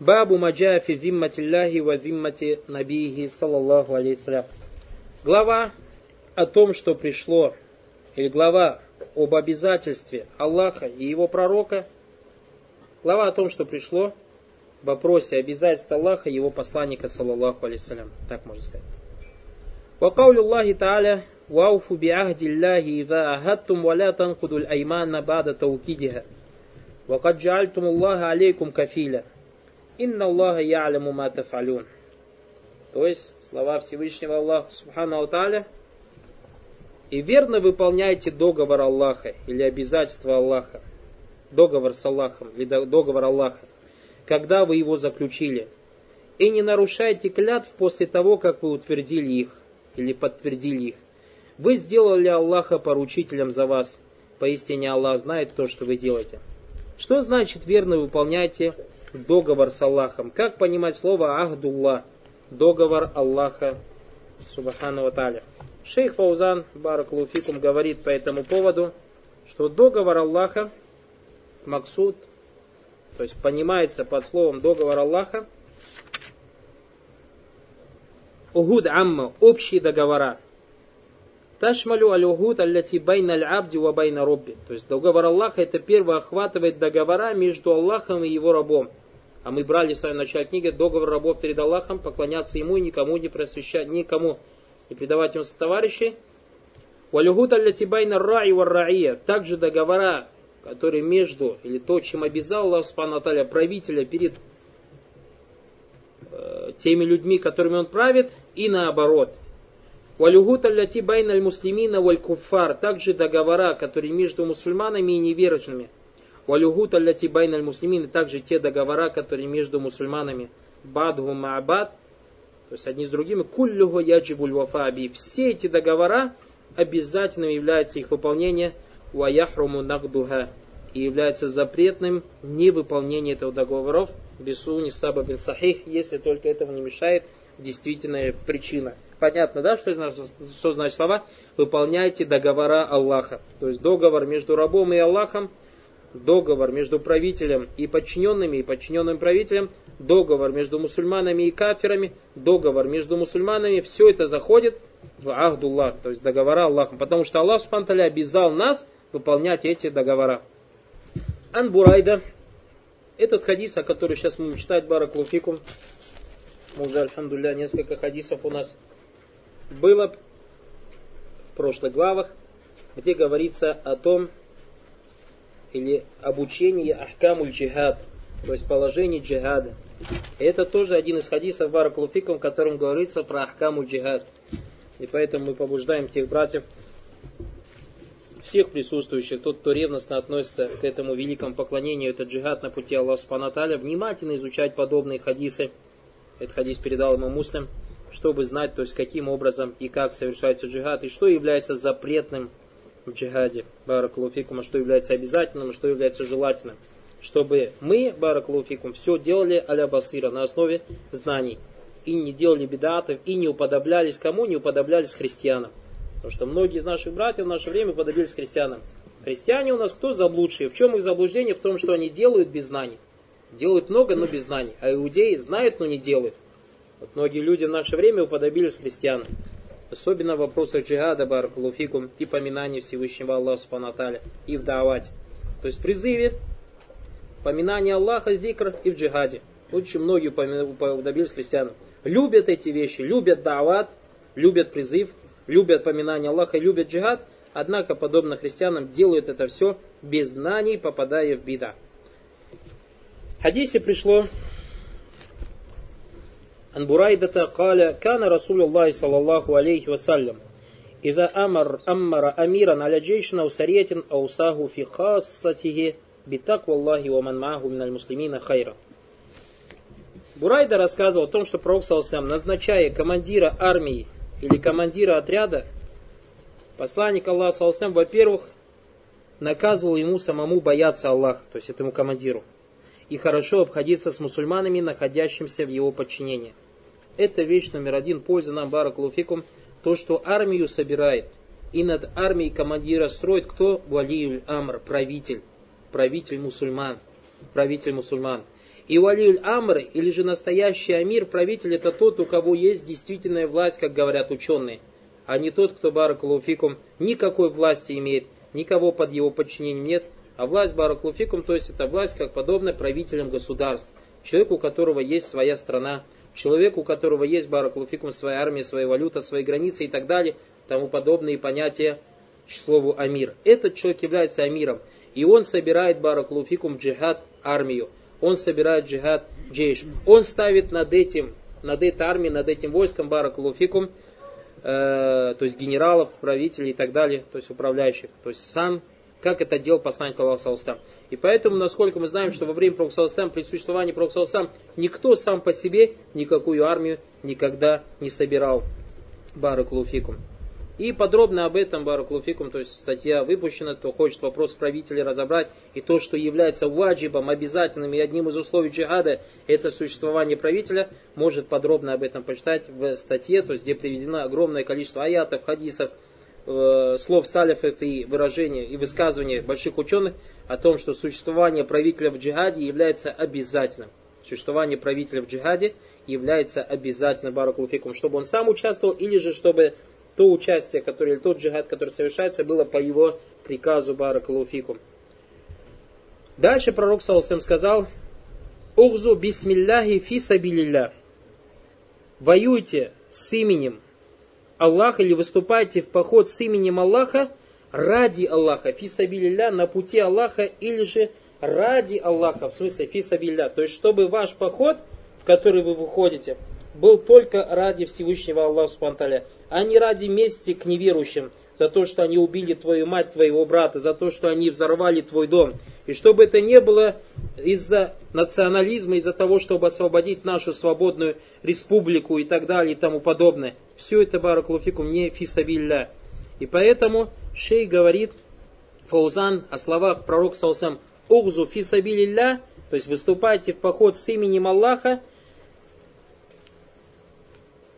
Бабу маджа фи зимматилляхи ва зиммати набихи саллаллаху алейхиссалям. Глава о том, что пришло, или глава об обязательстве Аллаха и его пророка, глава о том, что пришло в вопросе обязательства Аллаха и его посланника, саллаллаху алейхиссалям. Так можно сказать. وقول الله تعالى وأوفوا بعهد الله إذا عهدتم ولا تنقضوا الأيمان بعد توكيدها وقد جعلتم الله عليكم كفيلا Инна Аллаха яляму ма тафалюн. То есть слова Всевышнего Аллаха Субхану Тааля. И верно выполняйте договор Аллаха или обязательство Аллаха. Договор с Аллахом или договор Аллаха. Когда вы его заключили. И не нарушайте клятв после того, как вы утвердили их или подтвердили их. Вы сделали Аллаха поручителем за вас. Поистине Аллах знает то, что вы делаете. Что значит верно выполняйте договор с Аллахом? Как понимать слово Ахдуллах? Договор Аллаха Субхану Таля. Шейх Фаузан Баракулуфикум говорит по этому поводу, что договор Аллаха, Максуд, то есть понимается под словом договор Аллаха, Угуд амма, общие договора. تشمل العهود التي بين العبد وبين ربه. То есть договор Аллаха это первое охватывает договора между Аллахом и его рабом. А мы брали с вами в начале книги договор рабов перед Аллахом, поклоняться ему и никому не просвещать, никому не предавать ему товарищей. والعهود التي بين الراعي والرعية. Также договора, которые между, или то, чем обязал Аллах سبحانه правителя перед Э, теми людьми, которыми он правит, и наоборот. Валюгут аллати байна аль муслимина валь куфар, также договора, которые между мусульманами и неверующими. Валюгут аллати байна аль муслимина, также те договора, которые между мусульманами. Бадху ма'бад, то есть одни с другими, куллюху яджибуль вафаби. Все эти договора обязательным является их выполнение, ваяхруму нагдуха, и является запретным невыполнение этого договоров бисуни саба бин сахих, если только этого не мешает действительная причина. Понятно, да, что что значит слова? Выполняйте договора Аллаха. То есть договор между рабом и Аллахом, договор между правителем и подчиненными и подчиненным правителем, договор между мусульманами и кафирами, договор между мусульманами, все это заходит в Ахдуллах, то есть договора Аллахом, потому что Аллах Субтитры обязал нас выполнять эти договора. Ан Бурайда, этот хадис, о котором сейчас мы читать, Баракулуфикум, мы уже, альхамдулля, несколько хадисов у нас было в прошлых главах, где говорится о том, или обучении ахкамуль джихад, то есть положение джихада. Это тоже один из хадисов Баракулуфикум, в котором говорится про ахкамуль джихад. И поэтому мы побуждаем тех братьев, всех присутствующих, тот, кто ревностно относится к этому великому поклонению, это джихад на пути Аллаха Субханаталя, внимательно изучать подобные хадисы. Этот хадис передал ему муслим, чтобы знать, то есть каким образом и как совершается джихад, и что является запретным в джихаде, баракулуфикум, а что является обязательным, а что является желательным. Чтобы мы, баракулуфикум, все делали аля басира на основе знаний. И не делали бедатов, и не уподоблялись кому? Не уподоблялись христианам. Потому что многие из наших братьев в наше время подобились христианам. Христиане у нас кто заблудшие? В чем их заблуждение? В том, что они делают без знаний. Делают много, но без знаний. А иудеи знают, но не делают. Вот многие люди в наше время уподобились христианам. Особенно в вопросах джихада, баракулуфикум, и поминания Всевышнего Аллаха Субханаталя, и в давате. То есть в призыве, поминание Аллаха, викр и в джихаде. Очень многие уподобились христианам. Любят эти вещи, любят дават, любят призыв, любят поминание Аллаха, любят джихад, однако, подобно христианам, делают это все без знаний, попадая в беда. В хадисе пришло عن بريدة قال كان رسول الله صلى الله عليه وسلم إذا أمر أمر أميرا على جيش أو سرية أوصاه في خاصته بتقوى الله ومن معه من المسلمين خيرا Бурайда рассказывал о том, что Пророк назначая командира армии или командира отряда, посланник Аллаха, салсам, во-первых, наказывал ему самому бояться Аллаха, то есть этому командиру, и хорошо обходиться с мусульманами, находящимися в его подчинении. это вещь номер один, польза нам, баракулуфикум, то, что армию собирает, и над армией командира строит кто? Валиюль Амр, правитель, правитель мусульман, правитель мусульман. И валиль амр, или же настоящий амир, правитель, это тот, у кого есть действительная власть, как говорят ученые, а не тот, кто баракулуфикум никакой власти имеет, никого под его подчинением нет, а власть баракулуфикум, то есть это власть, как подобная правителям государств, человеку, у которого есть своя страна, человеку, у которого есть баракулуфикум, своя армия, своя валюта, свои границы и так далее, тому подобные понятия к слову амир. Этот человек является амиром, и он собирает баракулуфикум джихад армию он собирает джихад джейш. Он ставит над этим, над этой армией, над этим войском баракулуфикум, э, то есть генералов, правителей и так далее, то есть управляющих. То есть сам, как это делал посланник Аллаха И поэтому, насколько мы знаем, что во время Пророка при существовании Пророка никто сам по себе никакую армию никогда не собирал. Баракулуфикум. И подробно об этом Баракулуфикум, то есть статья выпущена, кто хочет вопрос правителя разобрать, и то, что является ваджибом, обязательным и одним из условий джихада, это существование правителя, может подробно об этом почитать в статье, то есть где приведено огромное количество аятов, хадисов, э, слов салифов и выражений и высказываний больших ученых о том, что существование правителя в джихаде является обязательным. Существование правителя в джихаде является обязательным Баракулуфикум, чтобы он сам участвовал или же чтобы то участие, которое, или тот джихад, который совершается, было по его приказу Баракалуфикум. Дальше пророк Саусам сказал, Ухзу бисмилляхи фи сабилилля. Воюйте с именем Аллаха или выступайте в поход с именем Аллаха ради Аллаха, фи сабилилля, на пути Аллаха, или же ради Аллаха, в смысле фи сабилля. То есть, чтобы ваш поход, в который вы выходите, был только ради Всевышнего Аллаха Субтитры а не ради мести к неверующим, за то, что они убили твою мать, твоего брата, за то, что они взорвали твой дом. И чтобы это не было из-за национализма, из-за того, чтобы освободить нашу свободную республику и так далее и тому подобное. Все это, баракулуфикум, не фисабилля. И поэтому шей говорит, Фаузан, о словах пророка Саусам, «Ухзу фисабилилля», то есть выступайте в поход с именем Аллаха,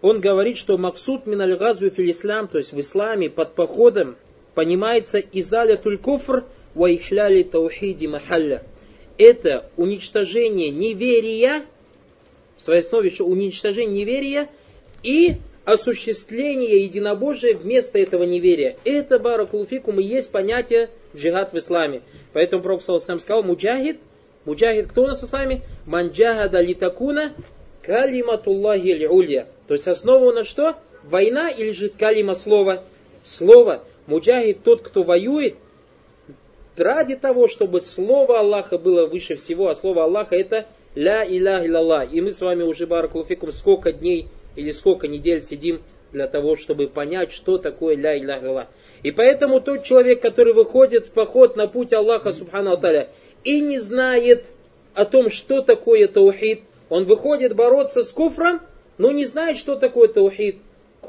он говорит, что максут миналь газви фил ислам, то есть в исламе под походом понимается изаля тулькуфр ва ихляли таухиди махалля. Это уничтожение неверия, в своей основе еще уничтожение неверия и осуществление единобожия вместо этого неверия. Это баракулуфикум и есть понятие джихад в исламе. Поэтому Пророк сам сказал, муджахид, муджахид кто у нас с вами? Манджахада литакуна калиматуллахи улья. То есть основа на что? Война или же калима слова? Слово. Муджахид тот, кто воюет, ради того, чтобы слово Аллаха было выше всего, а слово Аллаха это ля илях илlallah. И мы с вами уже, баракулуфикум, сколько дней или сколько недель сидим для того, чтобы понять, что такое ля илях илlallah. И поэтому тот человек, который выходит в поход на путь Аллаха, субхану Аталя, и не знает о том, что такое таухид, он выходит бороться с куфром, но не знает, что такое таухид.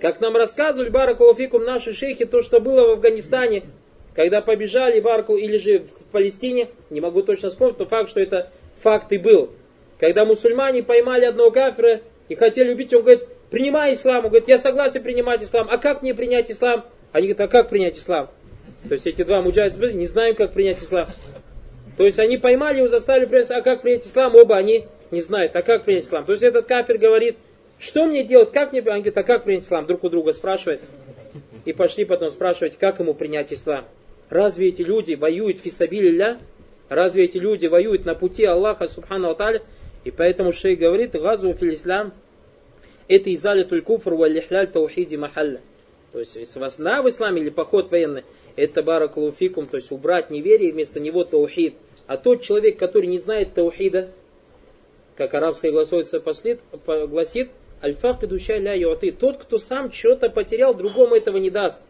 Как нам рассказывали Баракулуфикум наши шейхи, то, что было в Афганистане, когда побежали Барку или же в Палестине, не могу точно вспомнить, но факт, что это факт и был. Когда мусульмане поймали одного кафира и хотели убить, он говорит, принимай ислам. Он говорит, я согласен принимать ислам. А как мне принять ислам? Они говорят, а как принять ислам? То есть эти два муджахида не знаем, как принять ислам. То есть они поймали его, заставили принять, а как принять ислам? Оба они не знают, а как принять ислам. То есть этот кафир говорит, что мне делать, как мне... Они говорят, а как принять ислам? Друг у друга спрашивают. И пошли потом спрашивать, как ему принять ислам. Разве эти люди воюют фисабилля? Разве эти люди воюют на пути Аллаха, субхану аталя? И поэтому шей говорит, газу фил ислам, это изалитуль куфр ва лихляль таухиди махалля. То есть, если война в исламе или поход военный, это баракулуфикум, то есть убрать неверие, вместо него таухид. А тот человек, который не знает таухида, как арабская гласовица гласит, Аль-факты душа ля юаты. Тот, кто сам что-то потерял, другому этого не даст.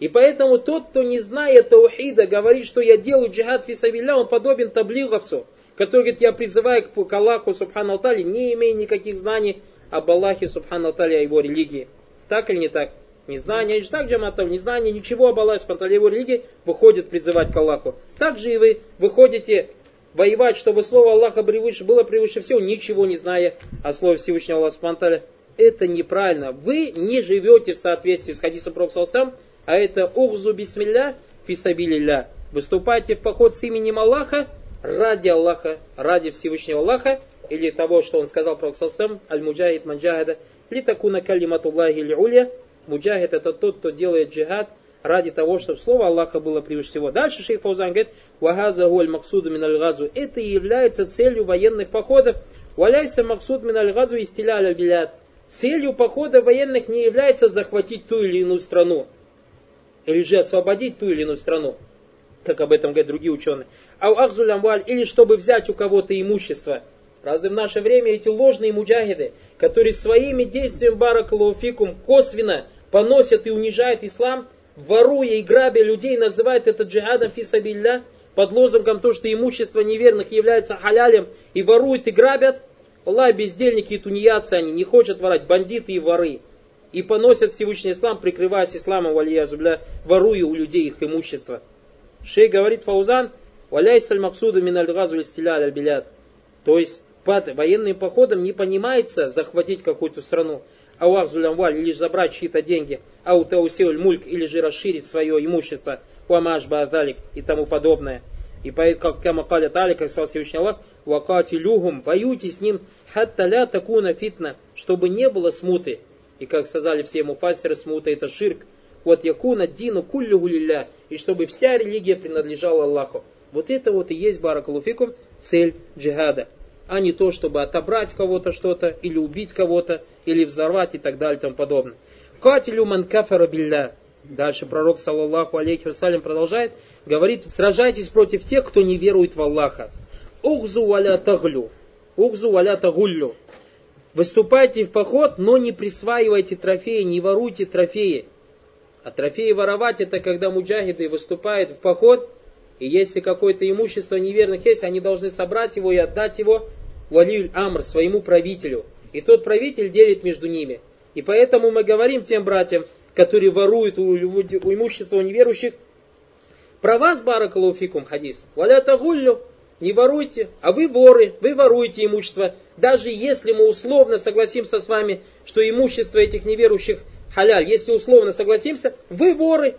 И поэтому тот, кто не знает таухида, говорит, что я делаю джихад фисавилля, он подобен таблиговцу, который говорит, я призываю к Аллаху, субхану Алтали, не имея никаких знаний об Аллахе, субхану Алтали, о его религии. Так или не так? Незнание, не так, джаматов, незнание ничего об Аллахе, субхану его религии, выходит призывать к Аллаху. Так же и вы выходите воевать, чтобы слово Аллаха превыше, было превыше всего, ничего не зная о слове Всевышнего Аллаха Субтитры. Это неправильно. Вы не живете в соответствии с хадисом Пророка а это ухзу бисмилля фисабилилля. Выступайте в поход с именем Аллаха ради Аллаха, ради Всевышнего Аллаха, или того, что он сказал про Сасам, аль-муджахид манджахада, ли такуна калиматуллахи ли улья, муджахид это тот, кто делает джихад ради того, чтобы слово Аллаха было превыше всего. Дальше шейх Фаузан говорит, вагаза гуаль максуду миналь газу. Это и является целью военных походов. Валяйся максуд миналь газу и стиля аль Целью похода военных не является захватить ту или иную страну, или же освободить ту или иную страну, как об этом говорят другие ученые. А у Ахзулямваль, или чтобы взять у кого-то имущество. Разве в наше время эти ложные муджахиды, которые своими действиями баракалуфикум косвенно поносят и унижают ислам, воруя и грабя людей, называют это джихадом фисабилля, под лозунгом то, что имущество неверных является халялем, и воруют и грабят, Аллах, бездельники и тунеядцы они, не хотят ворать, бандиты и воры. И поносят Всевышний Ислам, прикрываясь исламом, валиязубля, воруя у людей их имущество. Шей говорит Фаузан, валяй саль максуду мин аль аль То есть, под военным походом не понимается захватить какую-то страну, ауах зулямваль, или забрать чьи-то деньги, ау таусиуль мульк, или же расширить свое имущество, уамаш баазалик и тому подобное. И как кама каля тали, как сказал Всевышний Аллах, вакатилюхум, воюйте с ним, хатта ля такуна фитна, чтобы не было смуты. И как сказали все муфасеры, смута это ширк. Вот якуна дину куллю лилля, и чтобы вся религия принадлежала Аллаху. Вот это вот и есть, баракалуфикум, цель джихада а не то, чтобы отобрать кого-то что-то, или убить кого-то, или взорвать и так далее и тому подобное. Катилю ман кафара билля. Дальше пророк, саллаллаху алейхи вассалям, продолжает, говорит, сражайтесь против тех, кто не верует в Аллаха. Ухзу валя таглю. Ухзу валя тагуллю. Выступайте в поход, но не присваивайте трофеи, не воруйте трофеи. А трофеи воровать это когда муджахиды выступают в поход, и если какое-то имущество неверных есть, они должны собрать его и отдать его валиюль амр, своему правителю. И тот правитель делит между ними. И поэтому мы говорим тем братьям, которые воруют у, у имущества у неверующих, про вас, баракалуфикум, хадис. Валя тагуллю, не воруйте, а вы воры, вы воруете имущество. Даже если мы условно согласимся с вами, что имущество этих неверующих халяль, если условно согласимся, вы воры,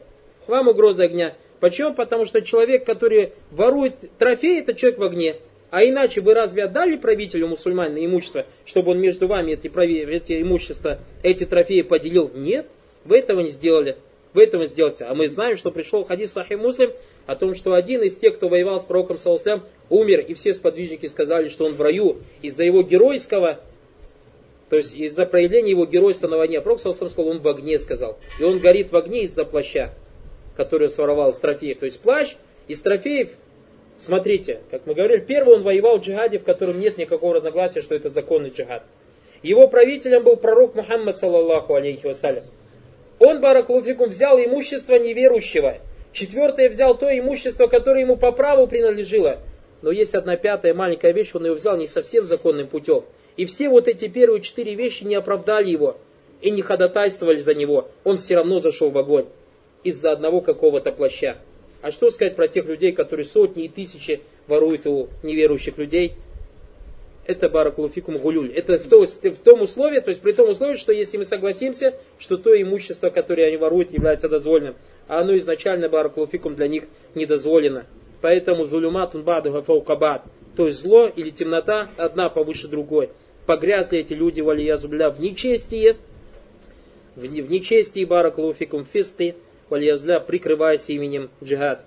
вам угроза огня. Почему? Потому что человек, который ворует трофей, это человек в огне. А иначе вы разве отдали правителю мусульман имущество, чтобы он между вами эти, эти имущества, эти трофеи поделил? Нет, вы этого не сделали. Вы этого не сделаете. А мы знаем, что пришел хадис Сахи Муслим о том, что один из тех, кто воевал с пророком Саусалям, умер, и все сподвижники сказали, что он в раю из-за его геройского, то есть из-за проявления его геройства на войне. А пророк Саусалям сказал, он в огне сказал. И он горит в огне из-за плаща, который своровал из трофеев. То есть плащ из трофеев Смотрите, как мы говорили, первый он воевал в джихаде, в котором нет никакого разногласия, что это законный джихад. Его правителем был пророк Мухаммад, саллаллаху алейхи вассалям. Он, баракулуфикум, взял имущество неверующего. Четвертое взял то имущество, которое ему по праву принадлежало. Но есть одна пятая маленькая вещь, он ее взял не совсем законным путем. И все вот эти первые четыре вещи не оправдали его и не ходатайствовали за него. Он все равно зашел в огонь из-за одного какого-то плаща. А что сказать про тех людей, которые сотни и тысячи воруют у неверующих людей? Это баракулуфикум гулюль. Это в, то, в том условии, то есть при том условии, что если мы согласимся, что то имущество, которое они воруют, является дозволенным, а оно изначально баракулуфикум для них недозволено. Поэтому зулюматун бадуха фаукабад. То есть зло или темнота одна повыше другой. Погрязли эти люди, валиязубля, в нечестие, в, в нечестии баракулуфикум фисты, вальязбля, прикрываясь именем джихад.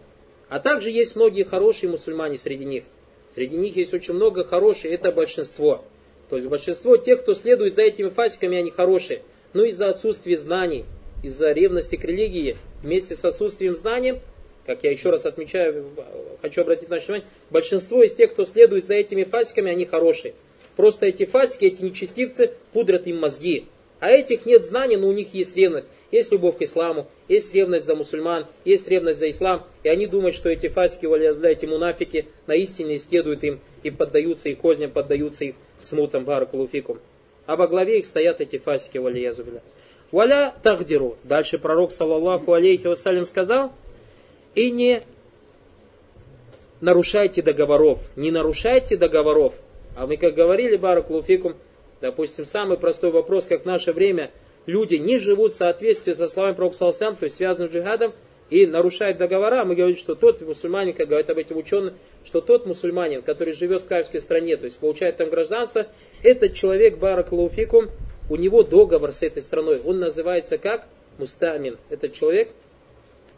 А также есть многие хорошие мусульмане среди них. Среди них есть очень много хороших, это большинство. То есть большинство тех, кто следует за этими фасиками, они хорошие. Но из-за отсутствия знаний, из-за ревности к религии, вместе с отсутствием знаний, как я еще раз отмечаю, хочу обратить наше внимание, большинство из тех, кто следует за этими фасиками, они хорошие. Просто эти фасики, эти нечестивцы пудрят им мозги. А этих нет знаний, но у них есть ревность. Есть любовь к исламу, есть ревность за мусульман, есть ревность за ислам. И они думают, что эти фасики, эти мунафики на истине исследуют им и поддаются их козням, поддаются их смутам, баракулуфикум. А во главе их стоят эти фасики, валиязубля. Валя тахдиру. Дальше пророк, саллаллаху алейхи вассалям, сказал, и не нарушайте договоров. Не нарушайте договоров. А мы, как говорили, баракулуфикум, допустим, самый простой вопрос, как в наше время – люди не живут в соответствии со словами Пророка Салсам, то есть связанным с джихадом, и нарушает договора, мы говорим, что тот мусульманин, как говорят об этом ученые, что тот мусульманин, который живет в кафирской стране, то есть получает там гражданство, этот человек, баракалуфикум, у него договор с этой страной, он называется как мустамин. Этот человек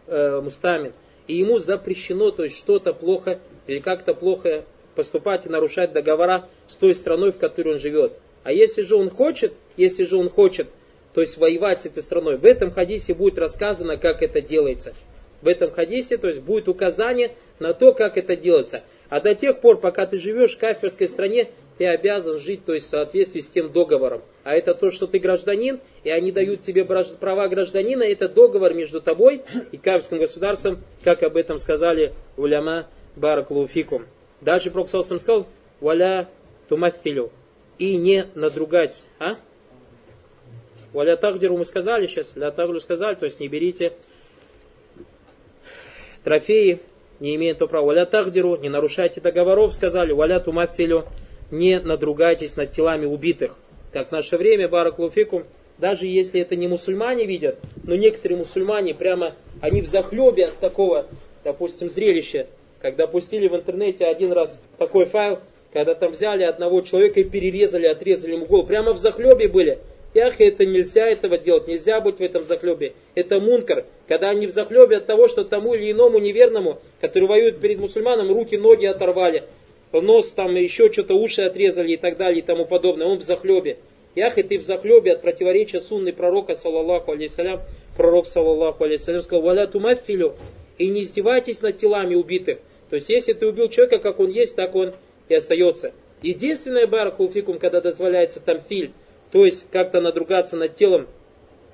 э, мустамин. И ему запрещено, то есть что-то плохо или как-то плохо поступать и нарушать договора с той страной, в которой он живет. А если же он хочет, если же он хочет, то есть воевать с этой страной, в этом хадисе будет рассказано, как это делается. В этом хадисе, то есть будет указание на то, как это делается. А до тех пор, пока ты живешь в кафирской стране, ты обязан жить, то есть в соответствии с тем договором. А это то, что ты гражданин, и они дают тебе права гражданина, это договор между тобой и кафирским государством, как об этом сказали уляма Бараклуфикум. Дальше Пророк сказал, валя тумафилю, и не надругать. А? Валя тагдиру мы сказали сейчас, ля тагру сказали, то есть не берите трофеи, не имея то права. Валя тагдиру, не нарушайте договоров, сказали, валя тумафилю, не надругайтесь над телами убитых. Как в наше время, бараклуфикум, даже если это не мусульмане видят, но некоторые мусульмане прямо, они в захлебе от такого, допустим, зрелища, когда пустили в интернете один раз такой файл, когда там взяли одного человека и перерезали, отрезали ему голову, прямо в захлебе были. Ях, это нельзя этого делать, нельзя быть в этом захлебе. Это мункар, когда они в захлебе от того, что тому или иному неверному, который воюет перед мусульманом, руки, ноги оторвали, нос там еще что-то, уши отрезали и так далее и тому подобное. Он в захлебе. Ях, и ты в захлебе от противоречия сунны пророка, саллаллаху алейсалям. Пророк, саллаллаху алейсалям, сказал, валя тумафилю, и не издевайтесь над телами убитых. То есть, если ты убил человека, как он есть, так он и остается. Единственное, баракулфикум, когда дозволяется тамфиль, то есть как-то надругаться над телом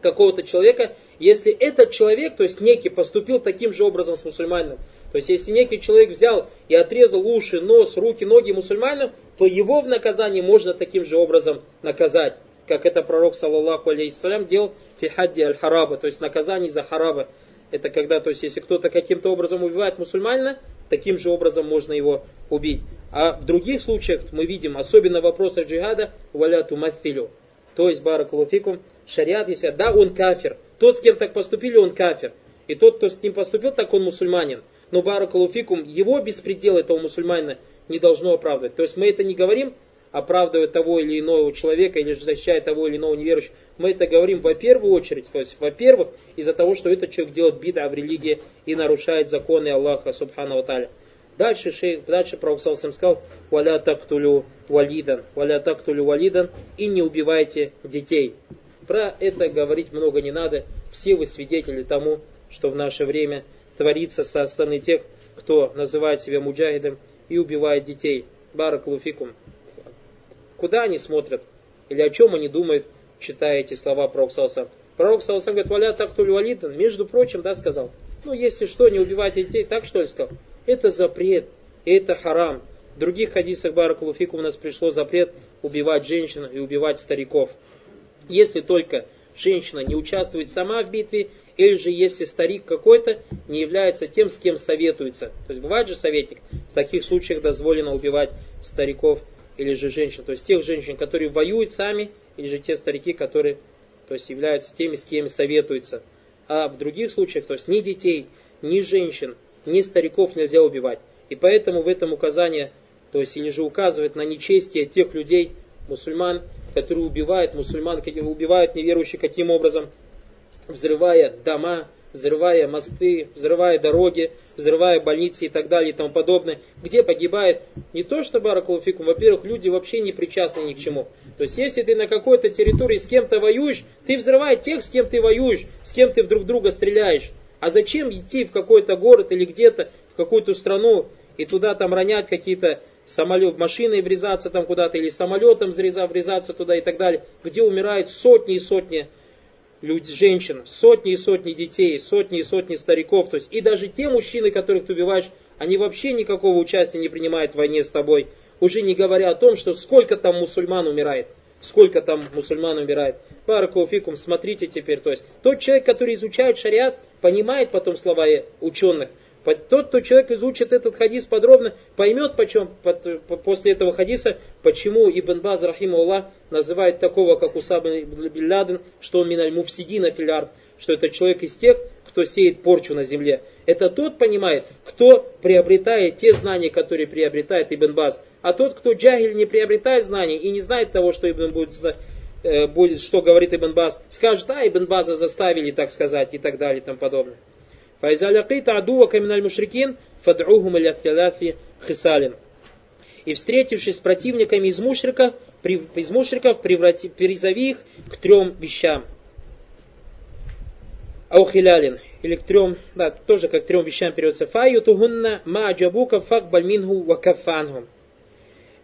какого-то человека, если этот человек, то есть некий, поступил таким же образом с мусульманином, то есть, если некий человек взял и отрезал уши, нос, руки, ноги мусульманину, то его в наказании можно таким же образом наказать, как это пророк, саллаллаху алейхиссалям, делал фихадди аль-хараба, то есть наказание за хараба. Это когда, то есть, если кто-то каким-то образом убивает мусульманина, таким же образом можно его убить. А в других случаях мы видим, особенно в вопросах джихада, валяту мафилю. То есть, баракулуфикум, шариат, если да, он кафир. Тот, с кем так поступили, он кафир. И тот, кто с ним поступил, так он мусульманин но баракалуфикум, его беспредел этого мусульманина не должно оправдывать. То есть мы это не говорим, оправдывая того или иного человека или защищая того или иного неверующего. Мы это говорим во первую очередь, то есть, во-первых, из-за того, что этот человек делает бида в религии и нарушает законы Аллаха, субхану таля. Дальше, шейх, дальше Пророк Салсам сказал, «Валя тактулю валидан, валя тактулю валидан, и не убивайте детей». Про это говорить много не надо. Все вы свидетели тому, что в наше время творится со стороны тех, кто называет себя муджахидом и убивает детей. Барак луфикум. Куда они смотрят? Или о чем они думают, читая эти слова пророка Сауса? Пророк Саусам говорит, валя так туль валидан, между прочим, да, сказал. Ну, если что, не убивайте детей, так что ли сказал? Это запрет, это харам. В других хадисах Баракулуфику у нас пришло запрет убивать женщин и убивать стариков. Если только женщина не участвует сама в битве или же если старик какой-то не является тем, с кем советуется. То есть бывает же советник, в таких случаях дозволено убивать стариков или же женщин. То есть тех женщин, которые воюют сами, или же те старики, которые то есть, являются теми, с кем советуются. А в других случаях, то есть ни детей, ни женщин, ни стариков нельзя убивать. И поэтому в этом указание, то есть или же указывает на нечестие тех людей, мусульман, которые убивают мусульман, убивают неверующих каким образом – взрывая дома, взрывая мосты, взрывая дороги, взрывая больницы и так далее и тому подобное, где погибает не то, что Баракулуфикум, во-первых, люди вообще не причастны ни к чему. То есть, если ты на какой-то территории с кем-то воюешь, ты взрывай тех, с кем ты воюешь, с кем ты друг друга стреляешь. А зачем идти в какой-то город или где-то, в какую-то страну и туда там ронять какие-то самолет, машиной врезаться там куда-то или самолетом врезаться туда и так далее, где умирают сотни и сотни люди, женщин, сотни и сотни детей, сотни и сотни стариков. То есть, и даже те мужчины, которых ты убиваешь, они вообще никакого участия не принимают в войне с тобой. Уже не говоря о том, что сколько там мусульман умирает. Сколько там мусульман умирает. Баракуфикум, смотрите теперь. То есть, тот человек, который изучает шариат, понимает потом слова ученых. Тот, кто человек изучит этот хадис подробно, поймет почем, после этого хадиса, почему Ибн Баз, рахиму называет такого, как Усаб Билладен, что он миналь муфсидина филярд, что это человек из тех, кто сеет порчу на земле. Это тот понимает, кто приобретает те знания, которые приобретает Ибн Баз. А тот, кто джагиль не приобретает знаний и не знает того, что Ибн будет, э, будет что говорит Ибн Баз, скажет, а Ибн База заставили так сказать и так далее и тому подобное. Файза лякита адува каминаль мушрикин фад'ухум иля филяфи хисалин. И встретившись с противниками из мушрика, при, из мушриков преврати, призови их к трем вещам. Аухилялин, или к трем, да, тоже как к трем вещам переводится. Фаютугунна маджабука факбальмингу вакафангу.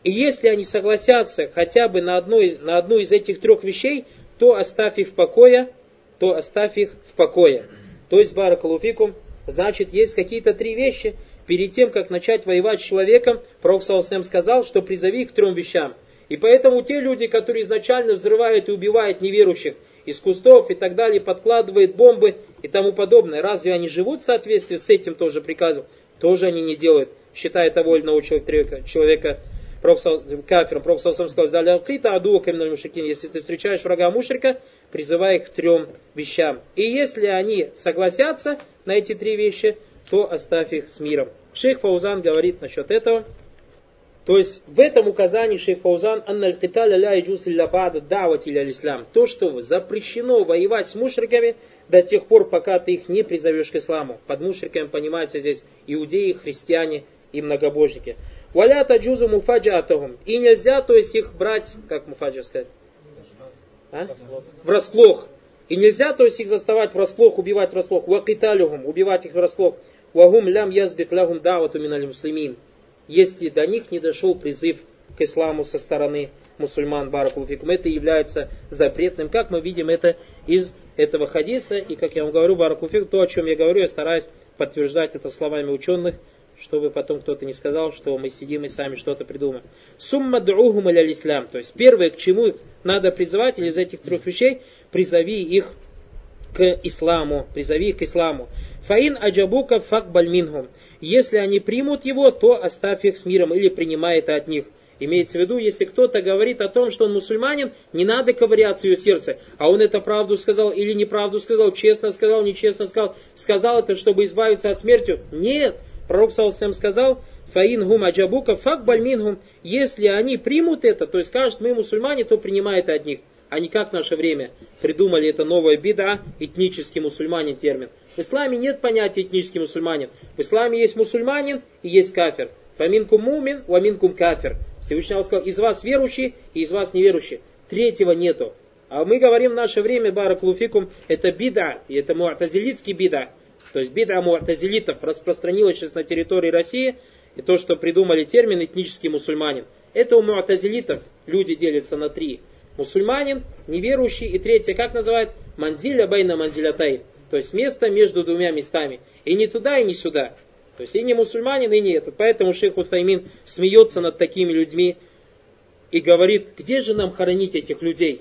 И если они согласятся хотя бы на, одно, на одну из этих трех вещей, то оставь их в покое, то оставь их в покое. То есть, баракалуфикум, значит, есть какие-то три вещи, перед тем, как начать воевать с человеком, Пророк Саусам сказал, что призови к трем вещам. И поэтому те люди, которые изначально взрывают и убивают неверующих из кустов и так далее, подкладывают бомбы и тому подобное, разве они живут в соответствии с этим тоже приказом? Тоже они не делают, считая того или иного человека, человека кафиром. Пророк Саусам сказал. Если ты встречаешь врага мушрика, призывай их к трем вещам. И если они согласятся на эти три вещи, то оставь их с миром. Шейх Фаузан говорит насчет этого. То есть в этом указании шейх Фаузан ислам. То, что запрещено воевать с мушриками до тех пор, пока ты их не призовешь к исламу. Под мушриками понимается здесь иудеи, христиане и многобожники. Валя таджузу муфаджатахум. И нельзя, то есть их брать, как муфаджа сказать? А? Врасплох. И нельзя, то есть их заставать врасплох, убивать врасплох. Вакиталюхум, убивать их врасплох. Вагум лям язбик лягум давату миналь муслимин. Если до них не дошел призыв к исламу со стороны мусульман Баракулфикум, это является запретным, как мы видим это из этого хадиса. И как я вам говорю, Баракулфик, то, о чем я говорю, я стараюсь подтверждать это словами ученых, чтобы потом кто-то не сказал, что мы сидим и сами что-то придумаем. Сумма аля ислам. То есть первое, к чему их надо призывать, или из этих трех вещей, призови их к исламу, призови их к исламу. Фаин аджабука фак бальминхум. Если они примут его, то оставь их с миром или принимай это от них. Имеется в виду, если кто-то говорит о том, что он мусульманин, не надо ковыряться ее сердце. А он это правду сказал или неправду сказал, честно сказал, нечестно сказал. Сказал это, чтобы избавиться от смерти? Нет. Пророк Салсам сказал, фаин гум аджабука фак бальминхум. Если они примут это, то есть скажут, мы мусульмане, то принимай это от них. А не как в наше время придумали это новое беда, этнический мусульманин термин. В исламе нет понятия этнический мусульманин. В исламе есть мусульманин и есть кафир. Фаминкум мумин, ваминкум кафир. Всевышний Аллах сказал, из вас верующий и из вас неверующий. Третьего нету. А мы говорим в наше время, баракулуфикум, это бида, и это муатазилитский бида. То есть бида муатазилитов распространилась сейчас на территории России, и то, что придумали термин этнический мусульманин. Это у муатазилитов люди делятся на три. Мусульманин, неверующий, и третье, как называют? Манзиля байна манзилятай. То есть место между двумя местами. И не туда, и не сюда. То есть и не мусульманин, и не этот. Поэтому шейх Утаймин смеется над такими людьми и говорит, где же нам хоронить этих людей?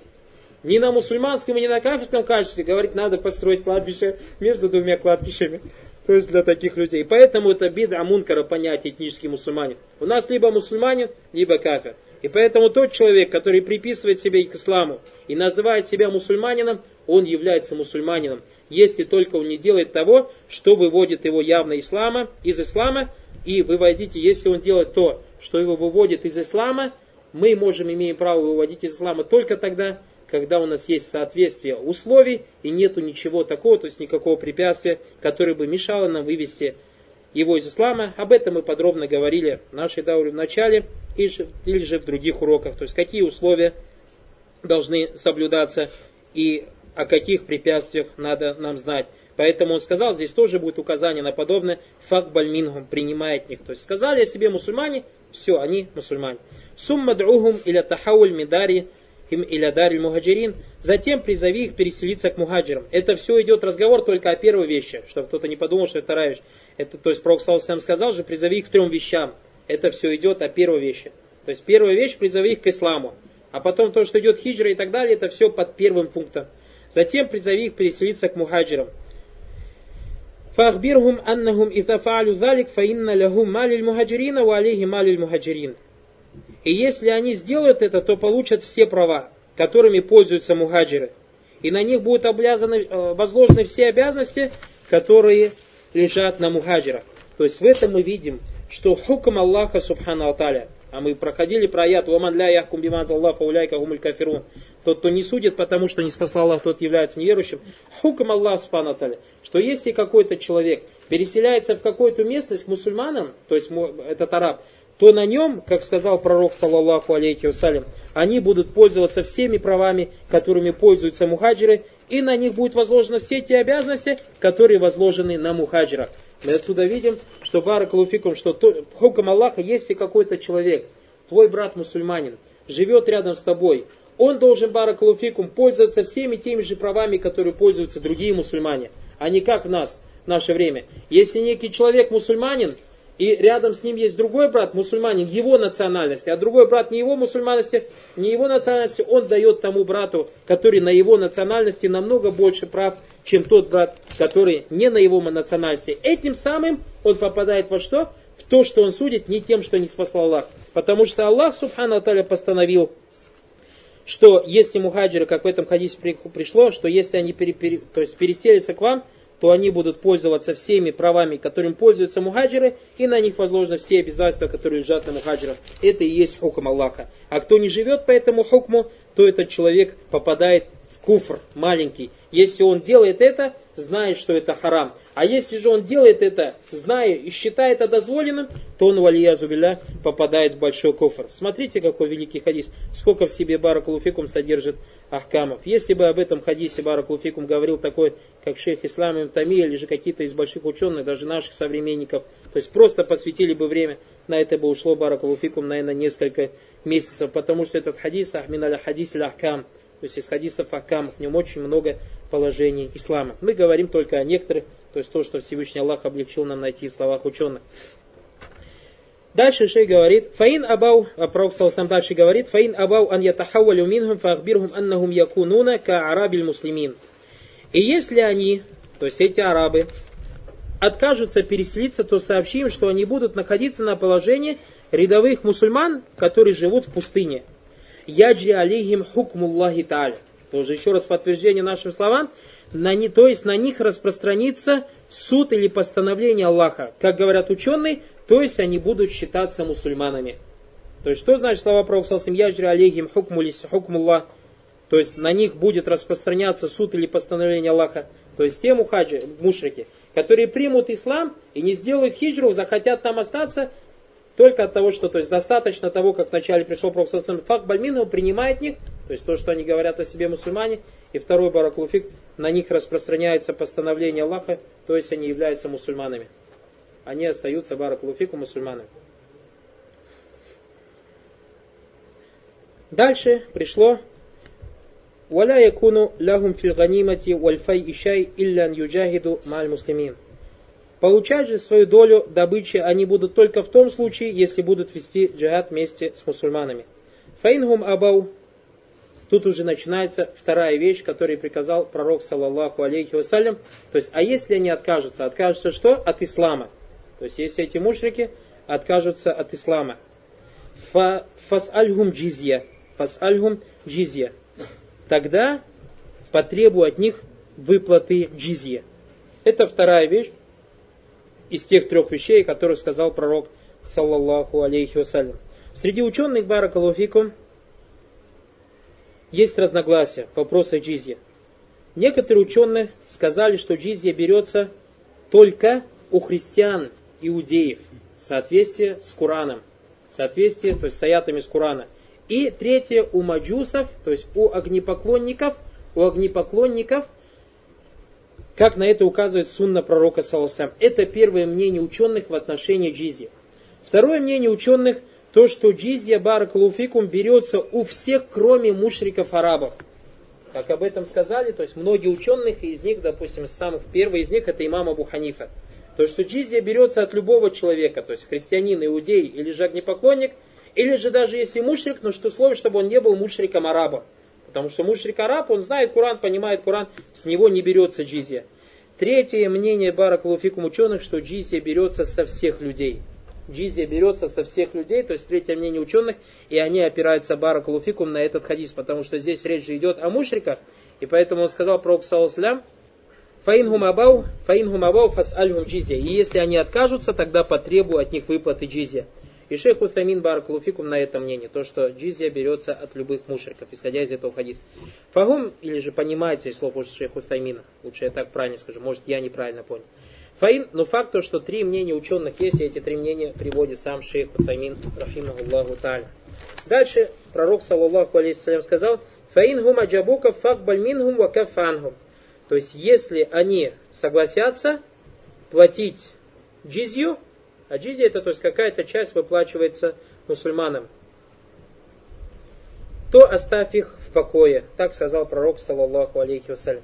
Не на мусульманском и не на кафирском качестве. Говорит, надо построить кладбище между двумя кладбищами. То есть для таких людей. Поэтому это бида мункара понятие этнический мусульманин. У нас либо мусульманин, либо кафир. И поэтому тот человек, который приписывает себя к исламу и называет себя мусульманином, он является мусульманином если только он не делает того, что выводит его явно ислама, из ислама, и выводите, если он делает то, что его выводит из ислама, мы можем, имеем право выводить из ислама только тогда, когда у нас есть соответствие условий и нету ничего такого, то есть никакого препятствия, которое бы мешало нам вывести его из ислама. Об этом мы подробно говорили в нашей дауре в начале или же в других уроках. То есть какие условия должны соблюдаться и о каких препятствиях надо нам знать. Поэтому он сказал, здесь тоже будет указание на подобное, факт бальмингум принимает них. То есть сказали о себе мусульмане, все, они мусульмане. Сумма друхум или тахауль мидари им или дариль мухаджирин, затем призови их переселиться к мухаджирам. Это все идет разговор только о первой вещи, чтобы кто-то не подумал, что это вторая вещь. Это, то есть Пророк сам сказал же, призови их к трем вещам. Это все идет о первой вещи. То есть первая вещь, призови их к исламу. А потом то, что идет хиджра и так далее, это все под первым пунктом. Затем призови их переселиться к мухаджирам. فأخبرهم أنهم إذا فعلوا ذلك فإن لهم مال المهاجرين وعليه مال المهاجرين. и если они сделают это, то получат все права, которыми пользуются мухаджиры. И на них будут обязаны, э, возложены все обязанности, которые лежат на мухаджирах. То есть в этом мы видим, что хукм Аллаха Субхану Аталя, а мы проходили про аят «Ваман ля яхкум биман Аллаха уляйка гумуль кафирун». Тот, кто не судит, потому что не спасал Аллах, тот является неверующим. Хукм Аллаха Субхану Аталя, что если какой-то человек переселяется в какую-то местность к мусульманам, то есть этот араб, то на нем, как сказал пророк, саллаллаху алейхи вассалям, они будут пользоваться всеми правами, которыми пользуются мухаджиры, и на них будут возложены все те обязанности, которые возложены на мухаджирах. Мы отсюда видим, что баракалуфикум, что то, хукам Аллаха, если какой-то человек, твой брат мусульманин, живет рядом с тобой, он должен баракалуфикум пользоваться всеми теми же правами, которые пользуются другие мусульмане, а не как нас в наше время. Если некий человек мусульманин, и рядом с ним есть другой брат, мусульманин, его национальности, а другой брат не его мусульманности, не его национальности, он дает тому брату, который на его национальности намного больше прав, чем тот брат, который не на его национальности. Этим самым он попадает во что? В то, что он судит не тем, что не спасал Аллах. Потому что Аллах, субхану Аталя, постановил, что если мухаджиры, как в этом хадисе пришло, что если они пере, пере, то есть переселятся к вам, то они будут пользоваться всеми правами, которым пользуются мухаджиры, и на них возложены все обязательства, которые лежат на мухаджирах. Это и есть хукм Аллаха. А кто не живет по этому хукму, то этот человек попадает в куфр маленький. Если он делает это, знает, что это харам. А если же он делает это, зная и считает это дозволенным, то он, валия зубиля, попадает в большой кофр. Смотрите, какой великий хадис. Сколько в себе баракулуфикум содержит ахкамов. Если бы об этом хадисе баракулуфикум говорил такой, как шейх Ислам им Тами, или же какие-то из больших ученых, даже наших современников, то есть просто посвятили бы время, на это бы ушло баракулуфикум, наверное, несколько месяцев, потому что этот хадис, ахмин хадис ахкам, то есть из хадисов Акам, в нем очень много положений ислама. Мы говорим только о некоторых, то есть то, что Всевышний Аллах облегчил нам найти в словах ученых. Дальше шей говорит, фаин абау, а пророк сам дальше говорит, фаин абау ан ятахавалю минхум фахбирхум аннахум якунуна ка арабиль муслимин. И если они, то есть эти арабы, откажутся переселиться, то сообщим, что они будут находиться на положении рядовых мусульман, которые живут в пустыне – яджи алейхим хукмуллахи та'аля. Тоже еще раз подтверждение нашим словам. На не, то есть на них распространится суд или постановление Аллаха. Как говорят ученые, то есть они будут считаться мусульманами. То есть что значит слова пророка яджри алейхим хукмуллах? То есть на них будет распространяться суд или постановление Аллаха. То есть те мухаджи, мушрики, которые примут ислам и не сделают хиджру, захотят там остаться, только от того, что то есть достаточно того, как вначале пришел Пророк факт Бальмину принимает них, то есть то, что они говорят о себе мусульмане, и второй бараклуфик, на них распространяется постановление Аллаха, то есть они являются мусульманами. Они остаются бараклуфику мусульманами. Дальше пришло ولا يكون لهم في الغنيمة والفيء شيء إلا أن يجاهدوا مع المسلمين Получать же свою долю добычи они будут только в том случае, если будут вести джихад вместе с мусульманами. Фейнгум абау. Тут уже начинается вторая вещь, которую приказал пророк, саллаллаху алейхи вассалям. То есть, а если они откажутся? Откажутся что? От ислама. То есть, если эти мушрики откажутся от ислама. Фасальгум джизья. Фасальгум джизья. Тогда потребую от них выплаты джизья. Это вторая вещь, из тех трех вещей, которые сказал пророк, саллаллаху алейхи вассалям. Среди ученых Баракалуфикум есть разногласия по вопросу джизья. Некоторые ученые сказали, что джизья берется только у христиан, иудеев, в соответствии с Кураном, в соответствии, то есть с аятами с Курана. И третье у маджусов, то есть у огнепоклонников, у огнепоклонников – как на это указывает сунна пророка Саласам. Это первое мнение ученых в отношении джизья. Второе мнение ученых, то, что джизья баракалуфикум берется у всех, кроме мушриков арабов. Как об этом сказали, то есть многие ученых, из них, допустим, самых первый из них это имам Абу Ханифа. То, что джизья берется от любого человека, то есть христианин, иудей или же огнепоклонник, или же даже если мушрик, но что условие, чтобы он не был мушриком араба. Потому что мушрик араб, он знает Куран, понимает Куран, с него не берется джизия. Третье мнение Баракалуфикум ученых, что джизия берется со всех людей. Джизия берется со всех людей, то есть третье мнение ученых, и они опираются Баракалуфикум на этот хадис, потому что здесь речь же идет о мушриках, и поэтому он сказал пророк Саусалям, Фаингум абау, фаингум абау фас альгум джизия. И если они откажутся, тогда потребую от них выплаты джизия. И шейх Утамин Баракулуфикум на это мнение, то, что джизия берется от любых мушриков, исходя из этого хадиса. Фагум, или же понимаете слов шейх Утамина, лучше я так правильно скажу, может я неправильно понял. Фаин, но факт то, что три мнения ученых есть, и эти три мнения приводит сам шейх Утамин, рахимахуллаху та'аля. Дальше пророк, саллаллаху алейхиссалям, сказал, Фаин хума джабука факбаль минхум ва кафанхум. То есть, если они согласятся платить джизью, а джизия это то есть какая-то часть выплачивается мусульманам, то оставь их в покое. Так сказал пророк, саллаллаху алейхи вассалям.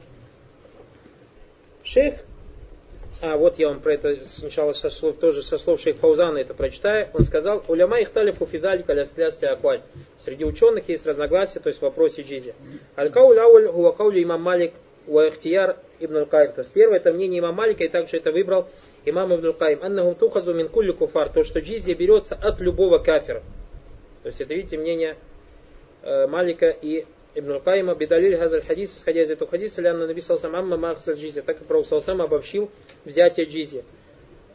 Шейх, а вот я вам про это сначала со слов, тоже со слов шейх Фаузана это прочитаю, он сказал, уляма их талифу фидаль каляфлясти акваль. Среди ученых есть разногласия, то есть в вопросе джизи. Аль-кауль ауль хуакаулю имам Малик Уахтияр ибн аль-Каим. То есть первое это мнение имама Малика, и также это выбрал имам ибн аль-Каим. Аннахум тухазу мин кулли куфар. То, что джизия берется от любого кафира. То есть это, видите, мнение э, Малика и Ибн Аль-Каима. Бедалиль хазаль хадис, исходя из этого хадиса, лянна наби салсам амма махзаль джизия. Так как Пророк салсам обобщил взятие джизия.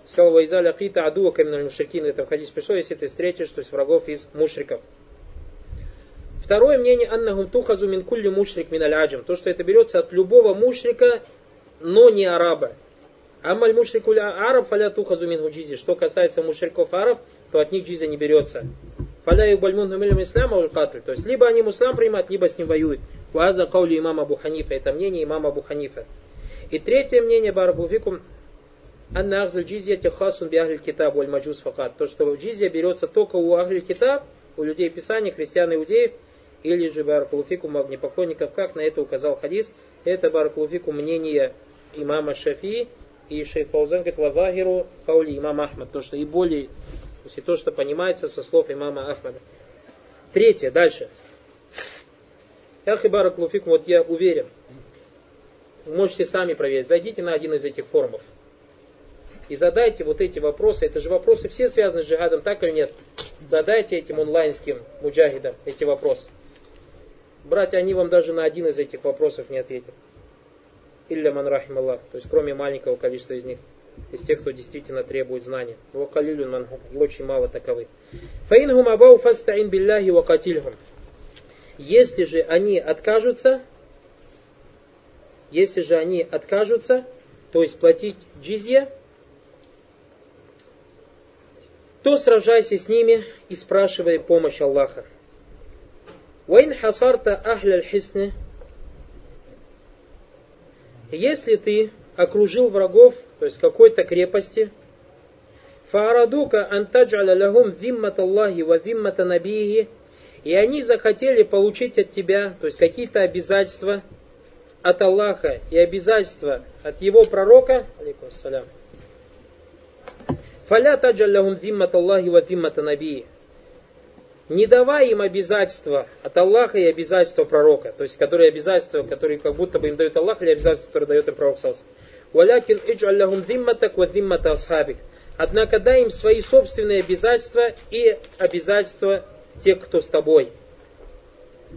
Сказал, вайза лякита адуа камин мушрикин. Это в хадис пришло, если ты встретишь, то есть врагов из мушриков. Второе мнение аннахум тухазу мин кулли мушрик мин аляджим. То, что это берется от любого мушрика, но не араба. Амаль мушрику араб фаля тухазу мин джизи. Что касается мушриков араб, то от них джизя не берется. Фаля и бальмун хумилям ислама улькатль. То есть либо они муслам принимают, либо с ним воюют. Ваза каули имама Абу Ханифа. Это мнение имама Абу Ханифа. И третье мнение Барабуфикум Анна ахзаль джизья техасун би ахль китаб валь маджус факат. То, что джизья берется только у ахль китаб, у людей Писания, христиан и иудеев, или же Баракулуфикум огнепоклонников, как на это указал хадис, это Баракулуфикум мнение имама Шафи и шейх Фаузан говорит, вавахиру каули имам Ахмад, то, что и более, то есть и то, что понимается со слов имама Ахмада. Третье, дальше. Ахи Баракулуфикум, вот я уверен, можете сами проверить, зайдите на один из этих форумов и задайте вот эти вопросы. Это же вопросы все связаны с джихадом, так или нет? Задайте этим онлайнским муджахидам эти вопросы. Братья, они вам даже на один из этих вопросов не ответят. Илля ман рахим Аллах. То есть кроме маленького количества из них. Из тех, кто действительно требует знания. Вакалилюн ман очень мало таковых. Фаинхум абау фастаин билляхи вакатильхум. Если же они откажутся, если же они откажутся, то есть платить джизья, то сражайся с ними и спрашивай помощь Аллаха. Вайн хасарта ахля хисны Если ты окружил врагов, то есть какой-то крепости, фаарадука антаджаля лахум виммат Аллахи ва виммата и они захотели получить от тебя, то есть какие-то обязательства от Аллаха и обязательства от его пророка, алейкум салям, фаля таджаль лахум виммат Аллахи ва виммата не давай им обязательства от Аллаха и обязательства пророка, то есть которые обязательства, которые как будто бы им дают Аллах, или обязательства, которые дает им пророк. Валякин иджаллахум зимматак ва зиммата асхабик. Однако дай им свои собственные обязательства и обязательства тех, кто с тобой.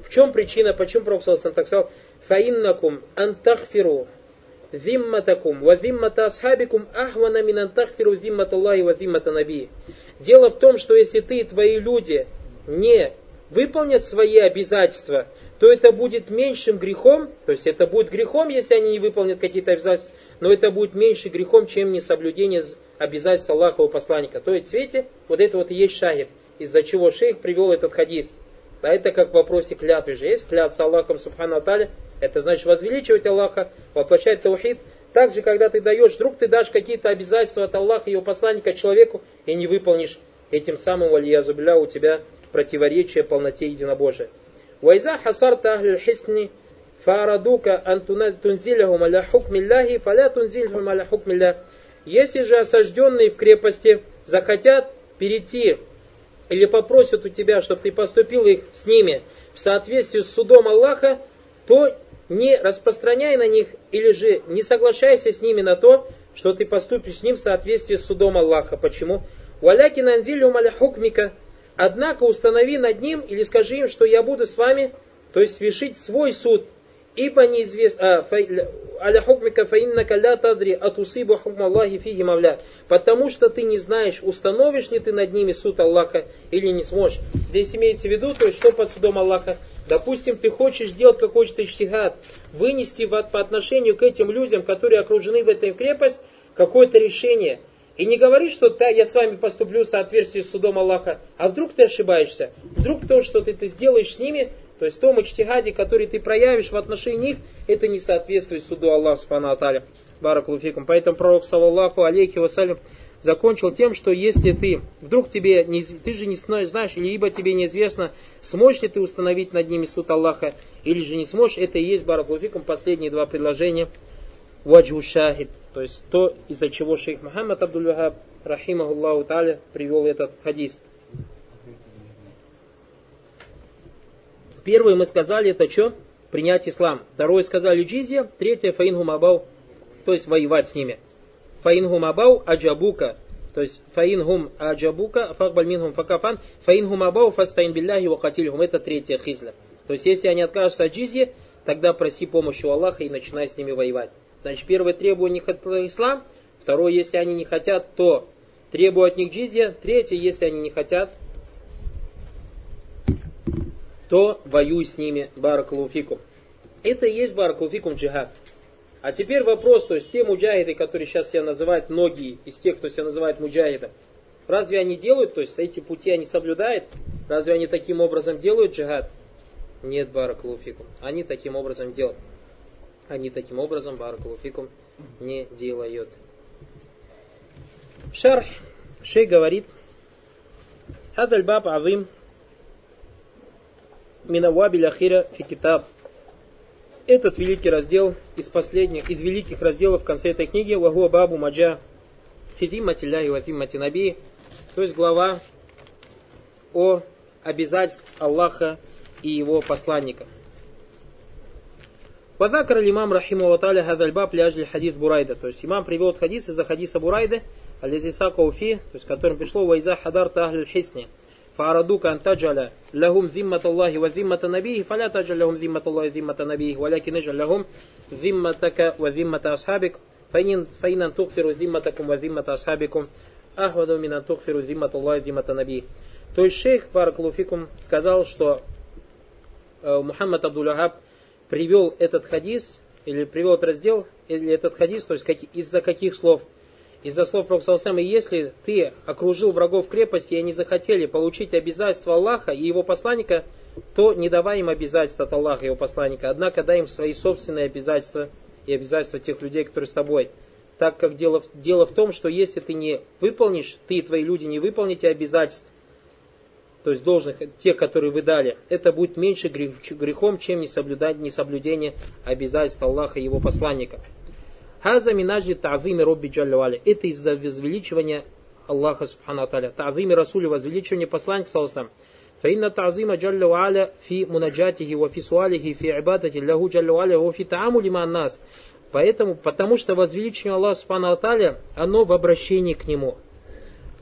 В чем причина, почему пророк Саус так сказал? Фаиннакум антахфиру зимматакум ва зиммата асхабикум ахвана мин антахфиру зиммата Аллахи ва зиммата Наби. Дело в том, что если ты и твои люди не выполнят свои обязательства, то это будет меньшим грехом, то есть это будет грехом, если они не выполнят какие-то обязательства, но это будет меньше грехом, чем несоблюдение обязательств Аллаха и посланника. То есть, в свете, вот это вот и есть шахид, из-за чего шейх привел этот хадис. А это как в вопросе клятвы же есть, клятва Аллахом Субхану Аталя, это значит возвеличивать Аллаха, воплощать таухид. Также, когда ты даешь, вдруг ты дашь какие-то обязательства от Аллаха и его посланника человеку и не выполнишь, этим самым, валиязубля, у тебя противоречие полноте единобожия. Вайза хасарта ахлю хисни фарадука антунзилахум аля хукмилляхи фаля тунзильхум аля хукмиллях. Если же осажденные в крепости захотят перейти или попросят у тебя, чтобы ты поступил их с ними в соответствии с судом Аллаха, то не распространяй на них или же не соглашайся с ними на то, что ты поступишь с ним в соответствии с судом Аллаха. Почему? Валяки нанзилюм аля Однако установи над ним или скажи им, что я буду с вами, то есть свершить свой суд. ибо неизвестно, а, аля хукмика фаиннака ля тадри атусибу хукма Аллахи фиги мавля. Потому что ты не знаешь, установишь ли ты над ними суд Аллаха или не сможешь. Здесь имеется в виду, то есть что под судом Аллаха. Допустим, ты хочешь сделать какой-то иштихад, вынести по отношению к этим людям, которые окружены в этой крепость, какое-то решение. И не говори, что да, я с вами поступлю в соответствии с судом Аллаха, а вдруг ты ошибаешься. Вдруг то, что ты, ты сделаешь с ними, то есть том ичтихаде, который ты проявишь в отношении них, это не соответствует суду Аллаха Субхану Аталя. Баракулуфикум. Поэтому пророк, саллаллаху алейхи вассалям, закончил тем, что если ты, вдруг тебе, не, ты же не знаешь, либо тебе неизвестно, сможешь ли ты установить над ними суд Аллаха, или же не сможешь, это и есть, баракулуфикум, последние два предложения, ваджу шахид, то есть то, из-за чего шейх Мухаммад Абдул-Вахаб, рахимахуллаху та'аля, привел этот хадис. Первое мы сказали, это что? Принять ислам. Второе сказали джизья. Третье фаингу мабау, то есть воевать с ними. Фаингу мабау аджабука. То есть фаингум аджабука, факбаль мингум факафан, фаингум абау фастаин билляхи вакатильгум. Это третье хизля. То есть если они откажутся от джизьи, тогда проси помощи у Аллаха и начинай с ними воевать. Значит, первое требование это ислам. Второе, если они не хотят, то требуй от них джизья. Третье, если они не хотят, то воюй с ними, баракалуфикум. Это и есть баракалуфикум джихад. А теперь вопрос, то есть те муджахиды, которые сейчас себя называют, многие из тех, кто себя называет муджахидом, разве они делают, то есть эти пути они соблюдают? Разве они таким образом делают джихад? Нет, баракалуфикум. Они таким образом делают. Они таким образом, баракалуфикум, не делают. Шарх, шей говорит, Хадаль баб азим Минавабиль Ахира Фикитаб. Этот великий раздел из последних, из великих разделов в конце этой книги Вагуа Бабу Маджа Фидимати Ляхи Вафимати Наби, то есть глава о обязательств Аллаха и его посланника. Вадакар имам Рахиму Ваталя Хадальбаб ляжли хадис Бурайда. То есть имам привел хадис из-за хадиса Бурайда, Ализиса Кауфи, то есть которым пришло Вайза Хадар Тахль Хисни. Фаарадука антаджаля лахум зиммат Аллахи ва зиммата набихи, фаля таджаль лахум зиммат Аллахи зиммата набихи, валякин иджаль лахум зимматака ва зиммата асхабик, фаинан тухфиру зимматакум ва зиммата асхабикум, ахваду минан тухфиру зиммат Аллахи зиммата набихи. То есть шейх Баракулуфикум сказал, что э, Мухаммад Абдуллахаб привел этот хадис, или привел этот раздел, или этот хадис, то есть как, из-за каких слов – из-за слов Пророка если ты окружил врагов крепости, и они захотели получить обязательства Аллаха и его посланника, то не давай им обязательства от Аллаха и его посланника, однако дай им свои собственные обязательства и обязательства тех людей, которые с тобой. Так как дело, дело в том, что если ты не выполнишь, ты и твои люди не выполните обязательств, то есть должных, те, которые вы дали, это будет меньше грехом, чем не соблюдать несоблюдение обязательств Аллаха и его посланника. Хаза минажи та'зими Робби Джаллавали. Это из-за возвеличивания Аллаха Субхану Аталя. Та'зими Расули, возвеличивание посланника Саласам. فإن تعظيم جل وعلا في مناجاته وفي سؤاله في عبادته له جل وعلا وفي تعامل مع الناس Поэтому, потому что возвеличение Аллаха Субхану Аталя, оно в обращении к Нему,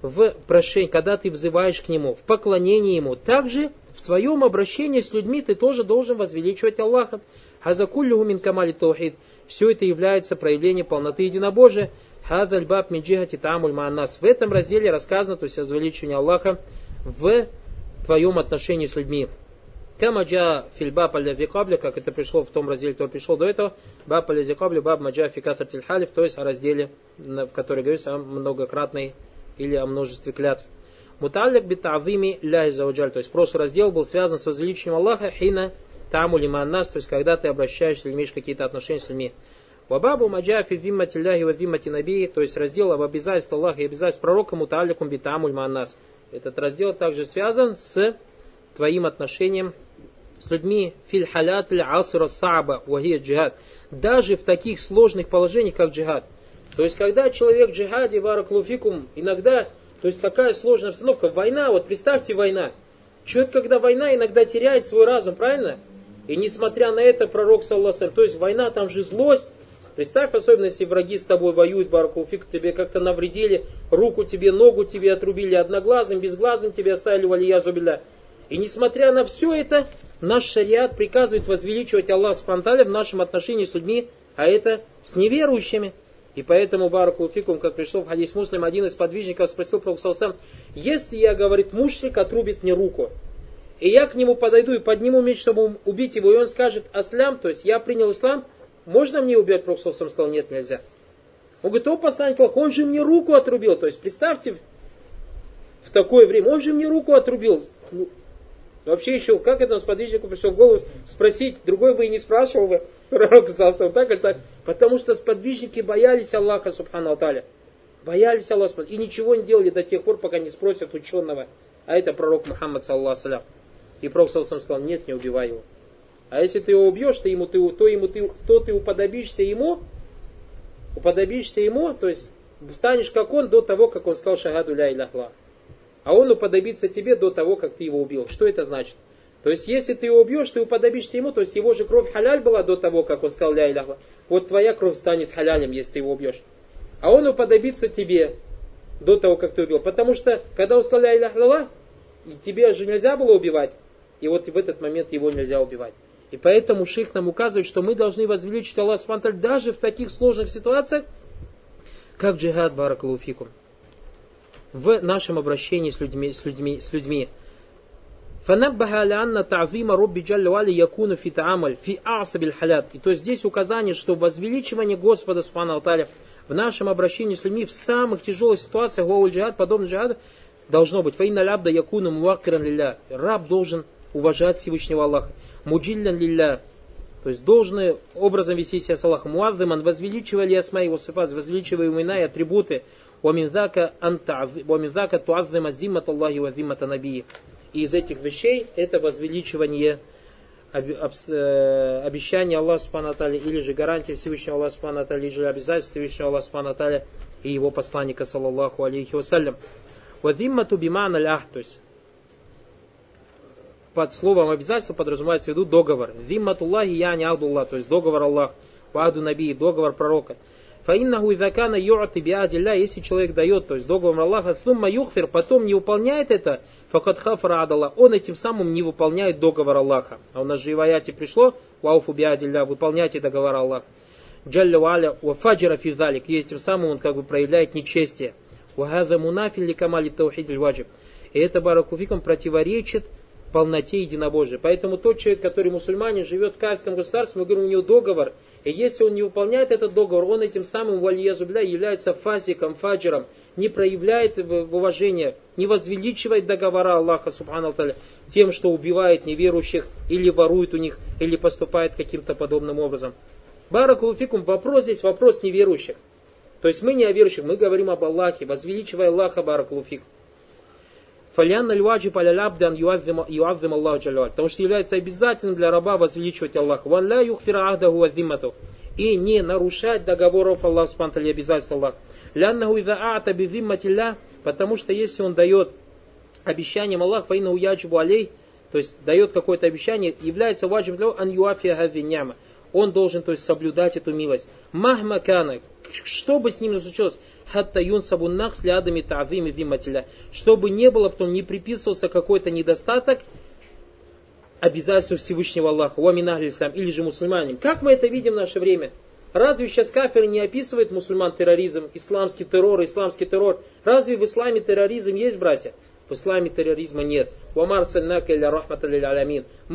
в прошении, когда ты взываешь к Нему, в поклонении Ему. Также в твоем обращении с людьми ты тоже должен возвеличивать Аллаха. Хазакуллюху мин камали таухид. Все это является проявлением полноты единобожия. Хадаль баб минджихати тамуль мааннас. В этом разделе рассказано, то есть возвеличивание Аллаха в твоем отношении с людьми. Камаджа фильбаб аль как это пришло в том разделе, который пришел до этого, баб аль баб маджа фикатар тильхалиф, то есть о разделе, в котором говорится о многократной или о множестве клятв. Муталлик битавими ля то есть прошлый раздел был связан с возвеличением Аллаха хина таму лиман нас, то есть когда ты обращаешься или имеешь какие-то отношения с людьми. Вабабу маджафи виммати ляхи ва виммати наби, то есть раздел об обязательстве Аллаха и обязательств пророка муталикум битамуль нас. Этот раздел также связан с твоим отношением с людьми филь халят асра саба вахия джихад. Даже в таких сложных положениях, как джихад. То есть, когда человек в джихаде, вараклуфикум, иногда, то есть такая сложная обстановка, война, вот представьте война. Человек, когда война, иногда теряет свой разум, правильно? И несмотря на это, пророк, саллаху то есть война, там же злость. Представь, особенно если враги с тобой воюют, баракулфик, тебе как-то навредили, руку тебе, ногу тебе отрубили одноглазым, безглазым тебе оставили валия зубиля. И несмотря на все это, наш шариат приказывает возвеличивать Аллах Спанталя в нашем отношении с людьми, а это с неверующими. И поэтому Баракулфикум, как пришел в хадис муслим, один из подвижников спросил про сам, если я, говорит, мушрик отрубит мне руку, и я к нему подойду и подниму меч, чтобы убить его, и он скажет аслям, то есть я принял ислам, можно мне убить? Пророк сказал, нет, нельзя. Он говорит, о, посланник он же мне руку отрубил. То есть представьте, в такое время, он же мне руку отрубил. Ну, вообще еще, как этому сподвижнику пришел в голову спросить, другой бы и не спрашивал бы, пророк сказал, так или так. Потому что сподвижники боялись Аллаха, субхану Аталя. Боялись Аллаха, и ничего не делали до тех пор, пока не спросят ученого. А это пророк Мухаммад, саллаху И пророк саллаху сказал, нет, не убивай его. А если ты его убьешь, то, ему, ты, то, ему, ты, то ты уподобишься ему, уподобишься ему, то есть станешь как он до того, как он сказал шагаду ля иляхла. А он уподобится тебе до того, как ты его убил. Что это значит? То есть, если ты его убьешь, ты уподобишься ему, то есть его же кровь халяль была до того, как он сказал ля иляхла. Вот твоя кровь станет халялем, если ты его убьешь. А он уподобится тебе до того, как ты убил. Потому что, когда он сказал ля иляхла, тебе же нельзя было убивать. И вот в этот момент его нельзя убивать. И поэтому шейх нам указывает, что мы должны возвеличить Аллах Субтитры даже в таких сложных ситуациях, как джихад баракалуфикум. В нашем обращении с людьми, с людьми, с людьми. Фанаббаха лянна та'зима Робби Джалли якуна фи та'амаль фи асабиль халят. И то есть здесь указание, что возвеличивание Господа Субхану Алталя в нашем обращении с людьми в самых тяжелых ситуациях вау джихад, подобно джихаду, должно быть. Фаинна лябда якуну муаккиран лилля. Раб должен уважать Всевышнего Аллаха. Муджиллян лилля. То есть должны образом вести себя с Аллахом. Муаддыман, возвеличивали асма его сифаз, возвеличивая имена и атрибуты. Уаминзака туаддыма зиммат Аллахи ва зиммата набии. И из этих вещей это возвеличивание э, обещания Аллаха Субхану или же гарантии Всевышнего Аллаха Субхану или же обязательства Всевышнего Аллаха Субхану и его посланника, саллаллаху алейхи вассалям. Вадиммату биман аль то есть под словом обязательство подразумевается в виду договор. Зимматуллахи я не Ахдуллах, то есть договор Аллах, Ваду Наби, договор пророка. Фаиннаху идакана юрати биадилля, если человек дает, то есть договор Аллаха, сумма юхфир, потом не выполняет это, факат хафра адала, он этим самым не выполняет договор Аллаха. А у нас же и в аяте пришло, вауфу биадилля, выполняйте договор Аллаха. Джалля валя ва фаджира физалик, и этим самым он как бы проявляет нечестие. Вахаза мунафиль ли камали таухид ваджиб. И это баракуфиком противоречит полноте единобожия. Поэтому тот человек, который мусульманин, живет в каирском государстве, мы говорим, у него договор, и если он не выполняет этот договор, он этим самым вальязубля является фазиком, фаджером, не проявляет уважения, не возвеличивает договора Аллаха Субхану тем, что убивает неверующих или ворует у них, или поступает каким-то подобным образом. Баракулуфикум, вопрос здесь, вопрос неверующих. То есть мы не о верующих, мы говорим об Аллахе, возвеличивая Аллаха Баракулуфикум. Фалян аль-ваджиб аля-лябдан юаззим Аллаху джалваль. Потому что является обязательным для раба возвеличивать Аллаха. Ван ля юхфира ахдаху вазимату. И не нарушать договоров Аллаха и обязательств Аллаха. Ляннаху иза аата бивимматилля. Потому что если он дает обещанием Аллах, фаина уяджибу алей, то есть дает какое-то обещание, является ваджиб для ан юафия хавиняма. Он должен то есть, соблюдать эту милость. Махма кана, что бы с ним ни случилось, хатта юнсабу нахс лядами та'зими виматиля. Чтобы не было, потом не приписывался какой-то недостаток обязательству Всевышнего Аллаха, уаминахли ислам, или же мусульманам. Как мы это видим в наше время? Разве сейчас кафир не описывает мусульман терроризм, исламский террор, исламский террор? Разве в исламе терроризм есть, братья? В исламе терроризма нет. Мы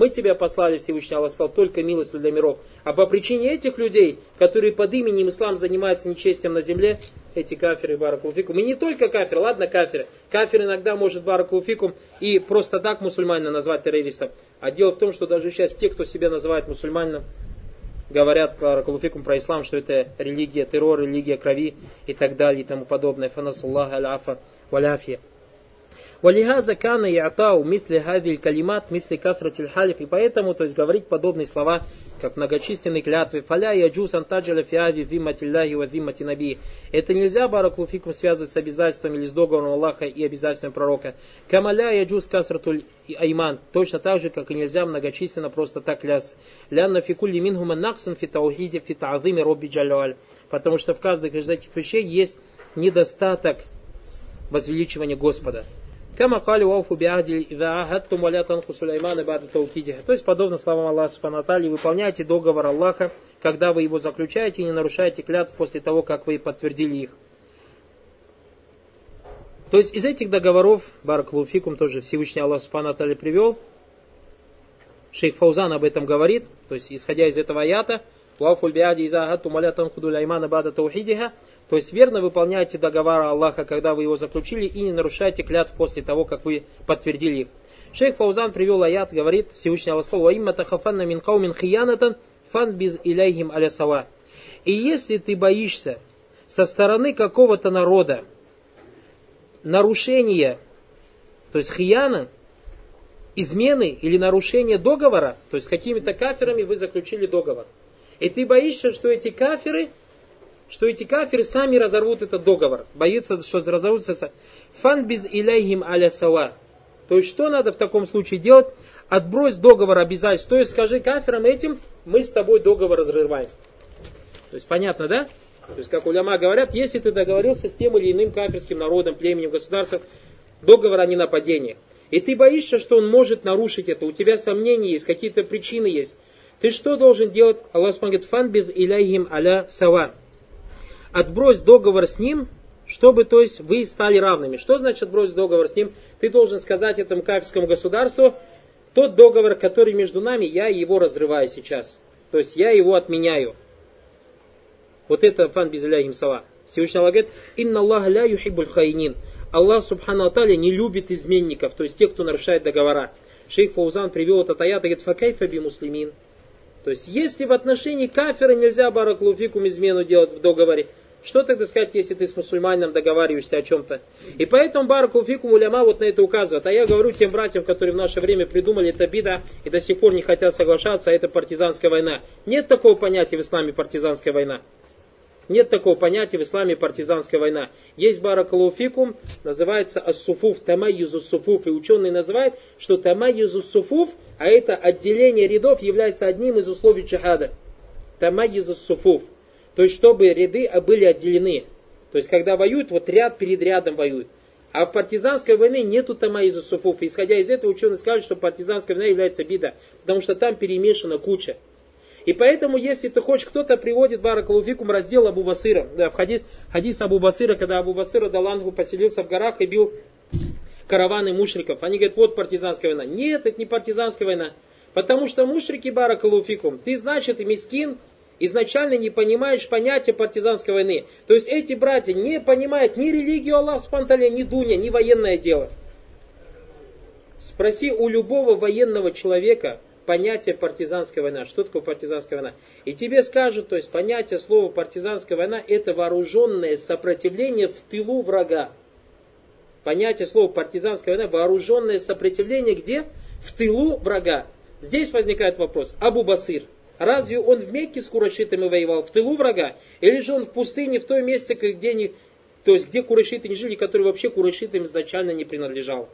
тебя послали, Всевышний Аллах сказал, только милостью для миров. А по причине этих людей, которые под именем ислам занимаются нечестием на земле, эти кафиры баракулфикум. И не только кафир, ладно кафир. Кафир иногда может баракулфикум и просто так мусульманина назвать террористом. А дело в том, что даже сейчас те, кто себя называет мусульманином, говорят баракулфикум про ислам, что это религия террор, религия крови и так далее и тому подобное. Фанасуллах аляфа валяфия. Валихаза кана ятау мисли хавиль калимат мисли кафратиль халиф. И поэтому, то есть говорить подобные слова, как многочисленные клятвы. Фаля я джус антаджаля фиави виматилляхи ва вимати наби. Это нельзя бараклуфикум связывать с обязательствами или с договором Аллаха и обязательствами пророка. Камаля я джус касратуль айман. Точно так же, как и нельзя многочисленно просто так клясться. Лянна фикулли минхума наксан фи таухиде фи та'зиме робби джалюаль. Потому что в каждой из этих вещей есть недостаток возвеличивания Господа. Кама кали вауфу биахди ида ахаттум валя танху Сулеймана бада таукидиха. То есть, подобно словам Аллаха Субхану выполняйте договор Аллаха, когда вы его заключаете и не нарушаете клятв после того, как вы подтвердили их. То есть, из этих договоров, Баракулуфикум тоже Всевышний Аллах Субхану привел, Шейх Фаузан об этом говорит, то есть, исходя из этого аята, Вафуль биади иза ахаттум валя танху Сулеймана бада таухидиха, то есть верно выполняйте договор Аллаха, когда вы его заключили, и не нарушайте клятв после того, как вы подтвердили их. Шейх Фаузан привел аят, говорит, Всевышний Аллах сказал, «Ваимма тахафанна мин каумин фан без иляйхим алясава». И если ты боишься со стороны какого-то народа нарушения, то есть хияна, измены или нарушения договора, то есть с какими-то каферами вы заключили договор. И ты боишься, что эти каферы – что эти кафиры сами разорвут этот договор. Боится, что разорвутся. Фан без иляйхим аля сава. То есть, что надо в таком случае делать? Отбрось договор обязательств. То есть, скажи кафирам этим, мы с тобой договор разрываем. То есть, понятно, да? То есть, как уляма говорят, если ты договорился с тем или иным кафирским народом, племенем, государством, договор о ненападении, и ты боишься, что он может нарушить это, у тебя сомнения есть, какие-то причины есть, ты что должен делать? Аллах говорит, фан без иляйхим аля сава отбрось договор с ним, чтобы, то есть, вы стали равными. Что значит отбросить договор с ним? Ты должен сказать этому кафирскому государству, тот договор, который между нами, я его разрываю сейчас. То есть, я его отменяю. Вот это фан им сала. Всевышний Аллах говорит, инна Аллах ля юхибуль хайнин. Аллах, субхану аталя, не любит изменников, то есть тех, кто нарушает договора. Шейх Фаузан привел этот аят и говорит, факайфа би муслимин. То есть, если в отношении кафира нельзя бараклуфикум измену делать в договоре, что тогда сказать, если ты с мусульманином договариваешься о чем-то? И поэтому Баракул Фикум Уляма вот на это указывает. А я говорю тем братьям, которые в наше время придумали это бида и до сих пор не хотят соглашаться, а это партизанская война. Нет такого понятия в исламе партизанская война. Нет такого понятия в исламе партизанская война. Есть баракалуфикум, называется ас-суфуф, тамайюзу суфуф. И ученые называют, что тамайюзу суфуф, а это отделение рядов, является одним из условий джихада. Тамайюзу суфуф. То есть, чтобы ряды были отделены. То есть, когда воюют, вот ряд перед рядом воюют. А в партизанской войне нету тамаиза суфуф. Исходя из этого, ученые скажут, что партизанская война является бида. Потому что там перемешана куча. И поэтому, если ты хочешь, кто-то приводит Баракалуфикум раздел Абу Басыра. Да, в хадис, хадис Абу Басыра, когда Абу Басыра Далангу поселился в горах и бил караваны мушриков. Они говорят, вот партизанская война. Нет, это не партизанская война. Потому что мушрики Баракалуфикум, ты, значит, и мискин, изначально не понимаешь понятия партизанской войны. То есть эти братья не понимают ни религию Аллаха Спанталя, ни Дуня, ни военное дело. Спроси у любого военного человека понятие партизанская война. Что такое партизанская война? И тебе скажут, то есть понятие слова партизанская война это вооруженное сопротивление в тылу врага. Понятие слова партизанская война вооруженное сопротивление где? В тылу врага. Здесь возникает вопрос. Абу Басир – Разве он в Мекке с курайшитами воевал, в тылу врага? Или же он в пустыне, в том месте, где, они, то есть, где курайшиты не жили, который вообще курайшитам изначально не принадлежал?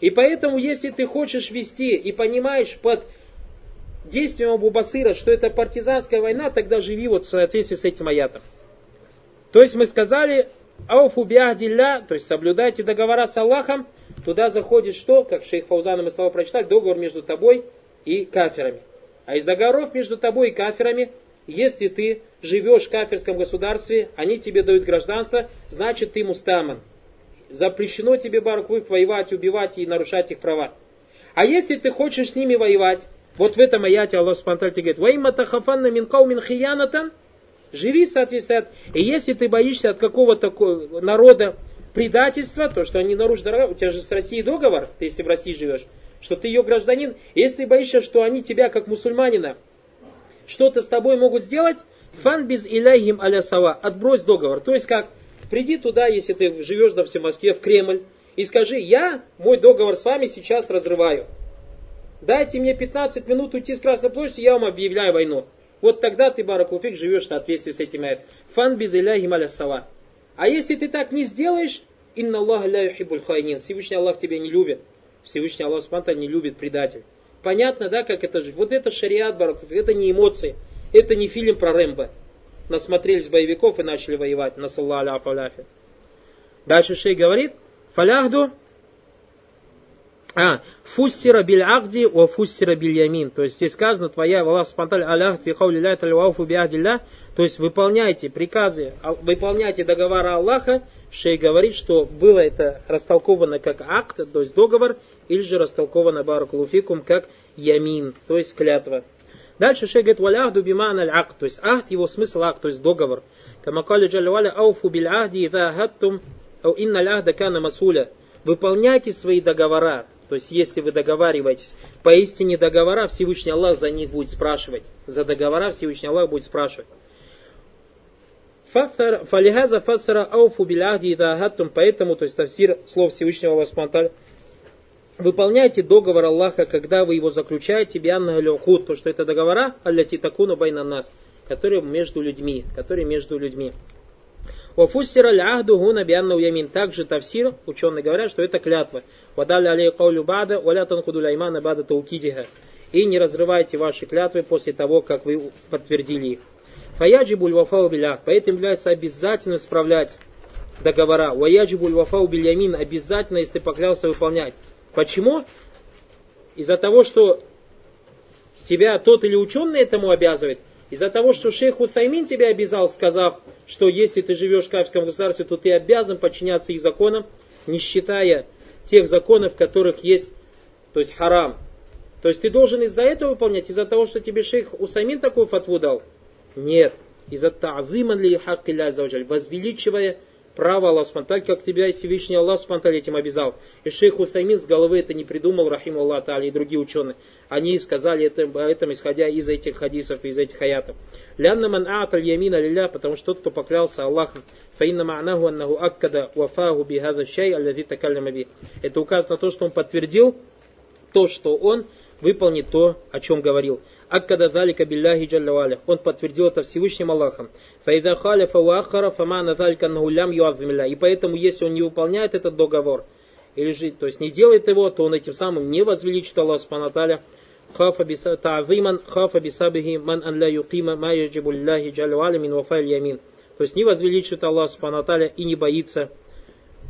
И поэтому, если ты хочешь вести и понимаешь под действием Абу Басыра, что это партизанская война, тогда живи вот в соответствии с этим аятом. То есть мы сказали, ауфу биахдилля, то есть соблюдайте договора с Аллахом, туда заходит что, как шейх Фаузана мы слова прочитали, договор между тобой и каферами. А из договоров между тобой и каферами, если ты живешь в кафирском государстве, они тебе дают гражданство, значит ты мустаман. Запрещено тебе, Бараквык, воевать, убивать и нарушать их права. А если ты хочешь с ними воевать, вот в этом аяте Аллах Субтитры говорит, «Ваима тахафанна мин каумин хиянатан» Живи, соответственно. И если ты боишься от какого-то народа предательства, то, что они нарушат дорога, у тебя же с Россией договор, ты если в России живешь, что ты ее гражданин, если ты боишься, что они тебя, как мусульманина, что-то с тобой могут сделать, фан без иляйхим аля сава, отбрось договор. То есть как, приди туда, если ты живешь, допустим, в Москве, в Кремль, и скажи, я мой договор с вами сейчас разрываю. Дайте мне 15 минут уйти с Красной площади, я вам объявляю войну. Вот тогда ты, Баракулфик, живешь в соответствии с этим аят. Фан без иляйхим аля сава. А если ты так не сделаешь, инна Аллах ля юхибуль хайнин. Всевышний Аллах тебя не любит. Всевышний Аллах Субтитры не любит предатель. Понятно, да, как это жить? Вот это шариат, бараков, это не эмоции, это не фильм про Рэмбо. Насмотрелись боевиков и начали воевать. на Насалла аляфа аляфи. Дальше шей говорит, фаляхду А, фуссира биль ахди ва фуссира биль ямин. То есть здесь сказано, твоя Аллах спонталь аляхд фи хаули ля талюауфу То есть выполняйте приказы, а, выполняйте договора Аллаха. Шей говорит, что было это растолковано как акт, то есть договор, или же растолковано баракулуфикум как ямин, то есть клятва. Дальше шей говорит, валяхду биман аль акт, то есть акт, его смысл акт, то есть договор. Камакали джалваля ауфу биль ахди ида хаттум, ау инна ляхда кана масуля. Выполняйте свои договора, то есть, если вы договариваетесь, поистине договора Всевышний Аллах за них будет спрашивать. За договора Всевышний Аллах будет спрашивать. Фалихаза фассара ауфу биляхди идахаттум. Поэтому, то есть тавсир слов Всевышнего Аллаха Выполняйте договор Аллаха, когда вы его заключаете, бианна люхуд, то что это договора, алляти такуна байна нас, которые между людьми, которые между людьми. Вафуссира ляхду гуна бианна уямин. Также тавсир, ученые говорят, что это клятва. Вадали алей каулю бада, валя танкуду ляймана бада таукидиха. И не разрывайте ваши клятвы после того, как вы подтвердили их. Фаяджибуль вафау билях. Поэтому является обязательно справлять договора. Ваяджибуль вафау билямин. Обязательно, если ты поклялся выполнять. Почему? Из-за того, что тебя тот или ученый этому обязывает, из-за того, что шейх Утаймин тебя обязал, сказав, что если ты живешь в кафирском государстве, то ты обязан подчиняться их законам, не считая тех законов, в которых есть, то есть харам. То есть ты должен из-за этого выполнять, из-за того, что тебе шейх Усаймин такую фатву дал? Нет. Из-за та'зиман ли хак возвеличивая право Аллаха Субтитры, как тебя и Всевышний Аллах Субтитры этим обязал. И шейх Усаймин с головы это не придумал, рахим Аллах Та'али и другие ученые. Они сказали это, об этом, исходя из этих хадисов, из этих аятов. Лянна ман а'аталь ямина лилля, потому что тот, кто поклялся Аллахом, фаинна ма'наху аннаху аккада вафаху бихаза шай би. Это указано на то, что он подтвердил то, что он выполнит то, о чем говорил. Аккада залика билляхи. Он подтвердил это Всевышним Аллахом. Фаида халифа уахара фамана залика нагулям юазмилля. И поэтому, если он не выполняет этот договор, или же, то есть не делает его, то он этим самым не возвеличит Аллах Субхану хафа та'зиман хафа бисабихи ман ан ля юқима ма яджибу мин вафайль ямин. То есть не возвеличит Аллах Субхану и не боится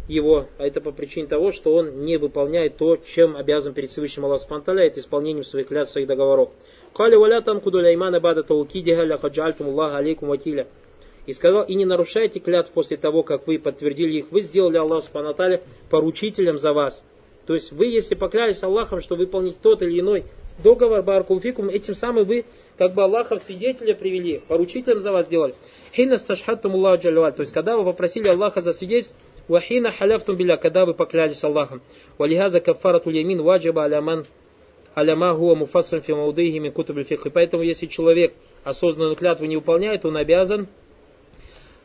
его, а это по причине того, что он не выполняет то, чем обязан перед Всевышним Аллах Субхану это исполнением своих клятв, своих договоров. Кали валя бада таукидиха ляхаджальтум Аллах алейкум вакиля. И сказал, и не нарушайте клятв после того, как вы подтвердили их. Вы сделали Аллах Субхану поручителем за вас. То есть вы, если поклялись Аллахом, что выполнить тот или иной договор баркулфикум, этим самым вы как бы Аллаха в свидетеля привели, поручителем за вас сделали. Хина То есть когда вы попросили Аллаха за свидетельство, Вахина халяфтум биля, когда вы поклялись Аллахом. Валихаза кафарату ямин ваджаба аляман аляма хуа муфасран фи мин кутуб Поэтому, если человек осознанную клятву не выполняет, он обязан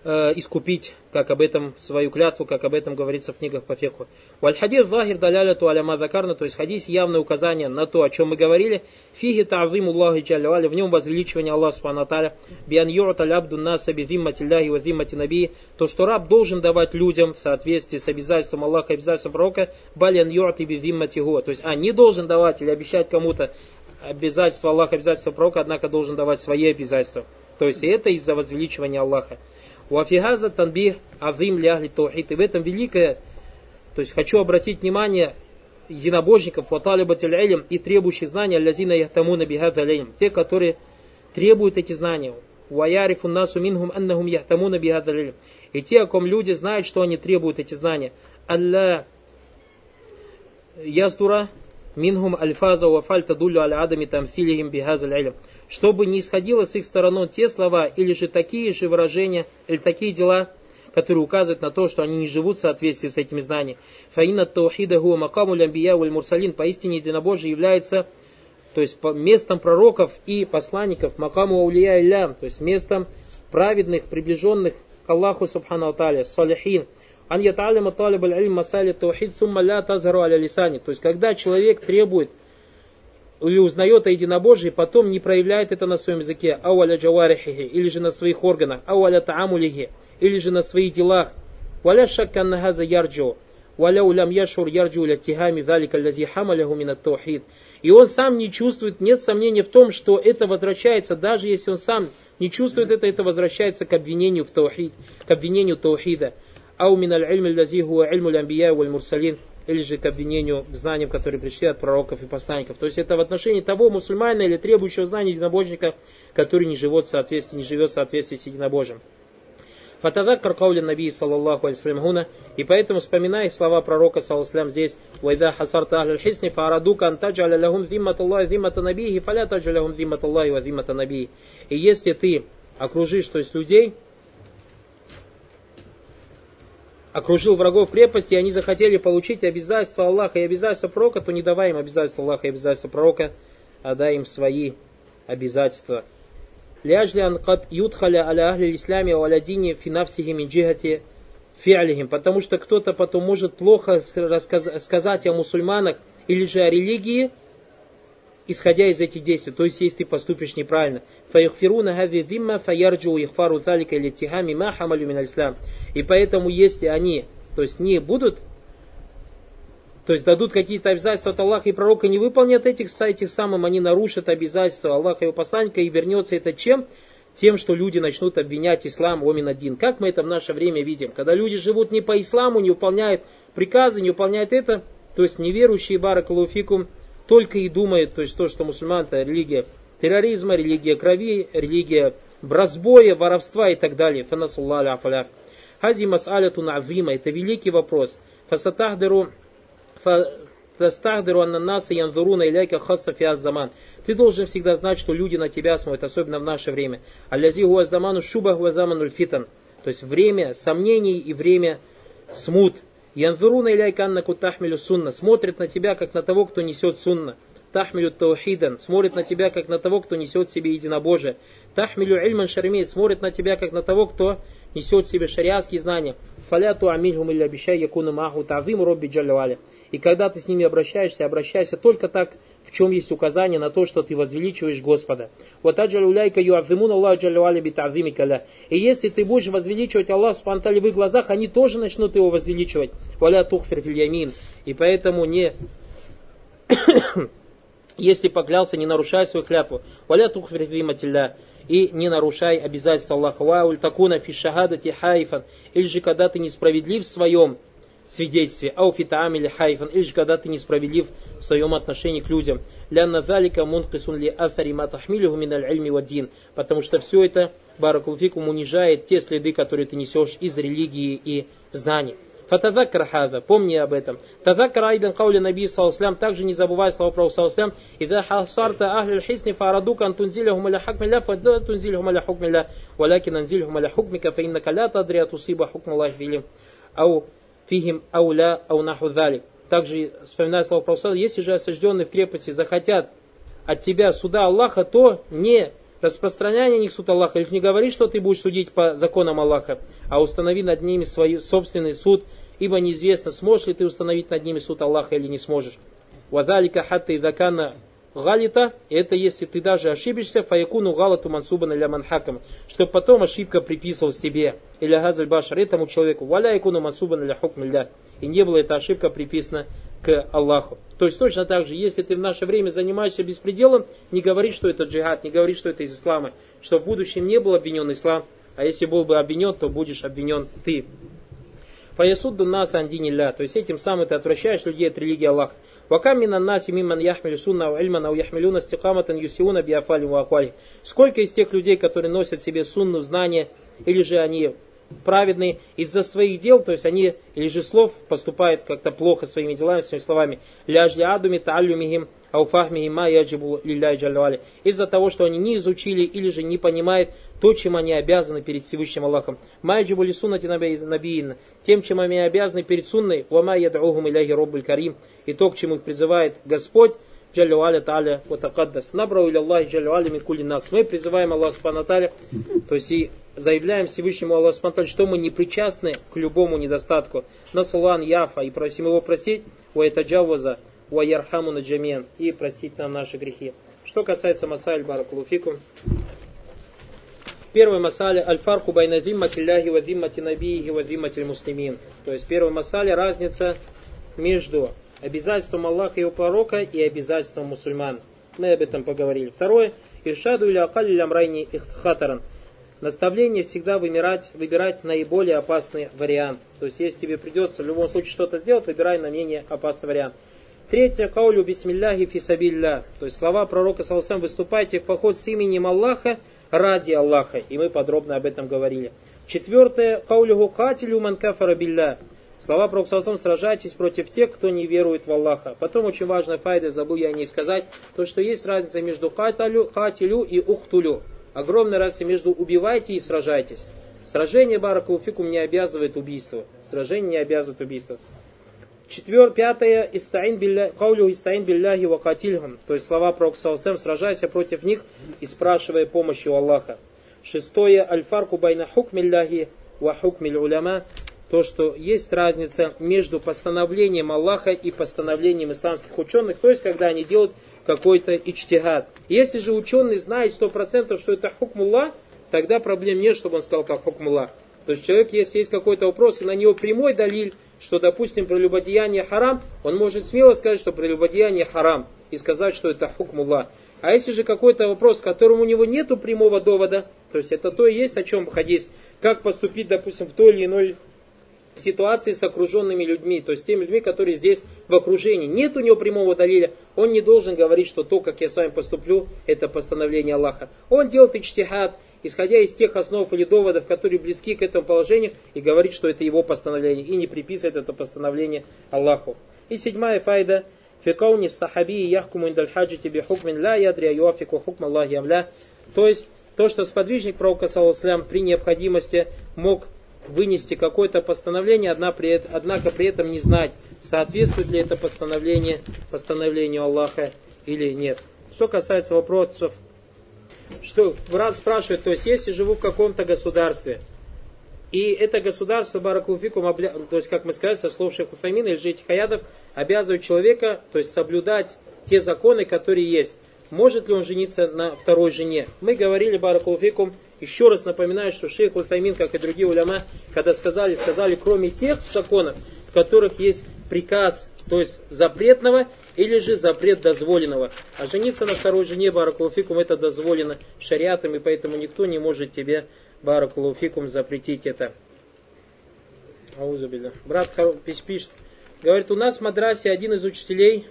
искупить, как об этом свою клятву, как об этом говорится в книгах по феху. Валь-хадис захир даляляту аляма закарна, то есть хадис явное указание на то, о чем мы говорили. Фиги та'зим Аллахи джалявали, в нем возвеличивание Аллаха Субхану Аталя, биан юрта лябду наса бивиммати ляхи ва виммати наби, то, что раб должен давать людям в соответствии с обязательством Аллаха и обязательством пророка, балян юрти бивиммати го, то есть, а не должен давать или обещать кому-то обязательства Аллаха, обязательства пророка, однако должен давать свои обязательства. То есть, это из-за возвеличивания Аллаха. Уафигаза танбих азим лягли таухид. И в этом великое, то есть хочу обратить внимание единобожников, ваталибатель илм и требующих знания, лязина яхтамуна бихада илм. Те, которые требуют эти знания. Ваярифу насу минхум аннахум яхтамуна бихада илм. И те, о ком люди знают, что они требуют эти знания. Алла яздура минхум альфаза вафаль тадулю аля адами тамфилихим бихазаль илм чтобы не исходило с их стороны те слова или же такие же выражения, или такие дела, которые указывают на то, что они не живут в соответствии с этими знаниями. Фаина таухида гуа макаму лямбия уль мурсалин, поистине единобожие является то есть местом пророков и посланников, макаму аулия илям, то есть местом праведных, приближенных к Аллаху Субхану Аталя, салихин. Ан яталима талиб аль масали таухид сумма ля тазару аля лисани. То есть когда человек требует или узнает о единобожии, потом не проявляет это на своем языке, ауаля джаварихихи, или же на своих органах, ауаля таамулихи, или же на своих делах, валя шаккан нахаза ярджо, валя улям яшур ярджу ля тихами залика лязи хамаляху минат таухид. И он сам не чувствует, нет сомнения в том, что это возвращается, даже если он сам не чувствует это, это возвращается к обвинению в таухид, к обвинению таухида. Ау мин аль-илм лязи хуа илму лямбия валь мурсалин, или же к обвинению к знаниям, которые пришли от пророков и посланников. То есть это в отношении того мусульманина или требующего знания единобожника, который не живет в соответствии, не живет в соответствии с единобожием. Фатадаккар кауля Наби саллаллаху алейсалям и поэтому вспоминай слова пророка саллаллаху здесь, «Вайда хасарта ахль хисни фаарадука антаджаля лахум зиммат Аллахи зиммат набихи, фаля таджаля лахум зиммат Аллахи ва зиммат набихи». И если ты окружишь, то есть людей, окружил врагов крепости, и они захотели получить обязательства Аллаха и обязательства пророка, то не давай им обязательства Аллаха и обязательства пророка, а дай им свои обязательства. Ляжли анкат ютхаля аля ахли исламе ва дини финавсихи мин джихати. Потому что кто-то потом может плохо сказать о мусульманах или же о религии, исходя из этих действий, то есть если ты поступишь неправильно. И поэтому, если они, то есть не будут, то есть дадут какие-то обязательства от Аллаха и пророка, не выполнят этих, этих самым, они нарушат обязательства Аллаха и его посланника, и вернется это чем? тем, что люди начнут обвинять ислам омин один. Как мы это в наше время видим? Когда люди живут не по исламу, не выполняют приказы, не выполняют это, то есть неверующие баракалуфикум, только и думают, то есть то, что мусульман это религия терроризма, религия крови, религия бразбоя, воровства и так далее. Фанасулла афаляр. Хази мас'алятун азима, это великий вопрос. Фасатахдеру Тастахдеру аннанаса янзуруна иляйка хасса заман. Ты должен всегда знать, что люди на тебя смотрят, особенно в наше время. Алязи заману шуба замануль фитан. То есть время сомнений и время смут. Янзуруна иляйка анна кутахмилю сунна. Смотрят на тебя, как на того, кто несет сунна. Тахмилю таухидан. Смотрит на тебя, как на того, кто несет себе единобожие. Тахмилю ильман шармей. Смотрит на тебя, как на того, кто несет себе шариатские знания. Фаляту амильхум или обещай якуна маху тавим робби джалюали. И когда ты с ними обращаешься, обращайся только так, в чем есть указание на то, что ты возвеличиваешь Господа. Вот аджалюляйка юавимун Аллах джалюали битавимикаля. И если ты будешь возвеличивать Аллах спонтали в их глазах, они тоже начнут его возвеличивать. Валя тухфер фильямин. И поэтому не если поклялся, не нарушай свою клятву. ولا تخفر في ذمة الله и не нарушай обязательства Аллаха. أو تكون في شهادة حائفا. Или же когда ты несправедлив в своем свидетельстве, أو في تعامل حائفا, или же когда ты несправедлив в своем отношении к людям. لأن ذلك منقص لأثر ما تحمله من العلم والدين. Потому что все это, بارك الله فيكم, унижает те следы, которые ты несешь из религии и знаний. فتذكر هذا, помни об этом. تذكر أيضا قول النبي صلى الله عليه وسلم, также не забывай слова про صلى الله عليه وسلم. Ида хасарта ахлю хисни фарадука ан тунзилихум аля хакмилля, фада тунзилихум аля хукмилля, валякин анзилихум аля хукмика, фа иннака ля тадри атусиба хукм Аллах филим. Ау фихим ауля ау наху залик. Также, вспоминая слова про если же осажденные в крепости захотят от тебя суда Аллаха, то не распространяй на них суд Аллаха, или не говори, что ты будешь судить по законам Аллаха, а установи над ними свой собственный суд, ибо неизвестно, сможешь ли ты установить над ними суд Аллаха или не сможешь. Вадалика хатта идакана галита, это если ты даже ошибешься, фаякуну галату мансубана ля манхакам, чтобы потом ошибка приписывалась тебе, или газаль башар, этому человеку, валя якуну мансубана ля хукм и не была эта ошибка приписана к Аллаху. То есть точно так же, если ты в наше время занимаешься беспределом, не говори, что это джихад, не говори, что это из ислама, что в будущем не был обвинен ислам, а если был бы обвинен, то будешь обвинен ты. Фаясудду нас андинилля. То есть этим самым ты отвращаешь людей от религии Аллаха. Вакамина наси мимман яхмилю сунна ильмана у яхмилюна стикаматан юсиуна биафали ваквали. Сколько из тех людей, которые носят себе сунну знания, или же они праведные из-за своих дел, то есть они или же слов поступают как-то плохо своими делами, своими словами. Ляжли адуми таалюмихим ауфахмихим ма яджибу лилляй джалюали. Из-за того, что они не изучили или же не понимают то, чем они обязаны перед Всевышним Аллахом. Майджибу ли суннати набиин, тем, чем они обязаны перед сунной, вама ядухум иляхи роббуль карим, и то, к чему их призывает Господь, Джаллю Аля Та'аля Ватакаддас. Набрау иля Аллахи Джаллю Аля Микули Накс. Мы призываем Аллаха Субхану то есть и заявляем Всевышнему Аллаху Субхану что мы не причастны к любому недостатку. Насулан Яфа, и просим его простить, у Этаджаваза, у Аярхаму Наджамиан, и простить нам наши грехи. Что касается Масаль Баракулуфику, Первый масаля аль-фарку байна зиммати ляхи ва зиммати набиихи ва зиммати муслимин. То есть первый масаля разница между обязательством Аллаха и его пророка и обязательством мусульман. Мы об этом поговорили. Второе. Иршаду или акалли лямрайни ихтхатаран. Наставление всегда выбирать, выбирать наиболее опасный вариант. То есть, если тебе придется в любом случае что-то сделать, выбирай на менее опасный вариант. Третье, каулю бисмилляхи фисабилля. То есть слова пророка Саласам, выступайте в поход с именем Аллаха ради Аллаха. И мы подробно об этом говорили. Четвертое, каулюху катилю манкафара билля. Слова пророка Саласам, сражайтесь против тех, кто не верует в Аллаха. Потом очень важная файда, забыл я не сказать, то, что есть разница между катилю, катилю и ухтулю. Огромная разница между убивайте и сражайтесь. Сражение Баракулуфикум не обязывает убийство. Сражение не обязывает убийство. Четвер, пятое, истаин билля, каулю истаин билляхи ва катильхам. То есть слова про Саусам, сражайся против них и спрашивая помощи у Аллаха. Шестое, альфарку байна хукмилляхи ва хукмиль уляма. То, что есть разница между постановлением Аллаха и постановлением исламских ученых, то есть когда они делают какой-то ичтигад. Если же ученый знает сто процентов, что это хукмулла, тогда проблем нет, чтобы он сказал как хукмулла. То есть человек, если есть какой-то вопрос, и на него прямой далиль, что, допустим, прелюбодеяние харам, он может смело сказать, что прелюбодеяние харам, и сказать, что это хукмулла. А если же какой-то вопрос, к которому у него нету прямого довода, то есть это то и есть, о чем хадис, как поступить, допустим, в той или иной ситуации с окруженными людьми, то есть теми людьми, которые здесь в окружении. Нет у него прямого далиля, он не должен говорить, что то, как я с вами поступлю, это постановление Аллаха. Он делает ичтихад, исходя из тех основ или доводов, которые близки к этому положению, и говорит, что это его постановление, и не приписывает это постановление Аллаху. И седьмая файда. Фикауни сахаби яхкуму индальхаджи тебе хукмин ля ядри аюафику хукм Аллахи. То есть, то, что сподвижник пророка, саллаху при необходимости мог вынести какое-то постановление, однако при этом не знать, соответствует ли это постановление постановлению Аллаха или нет. Что касается вопросов, что брат спрашивает, то есть если живу в каком-то государстве, и это государство Баракулфикум, то есть, как мы сказали, со слов Шейха Фамина или Жити Хаядов, обязывает человека, то есть соблюдать те законы, которые есть. Может ли он жениться на второй жене? Мы говорили Баракулфикум, еще раз напоминаю, что шейх Ульфаймин, как и другие уляма, когда сказали, сказали, кроме тех законов, в которых есть приказ, то есть запретного, или же запрет дозволенного. А жениться на второй жене, баракулуфикум, это дозволено шариатом, и поэтому никто не может тебе, баракулуфикум, запретить это. Аузубиля. Брат пишет, говорит, у нас в Мадрасе один из учителей,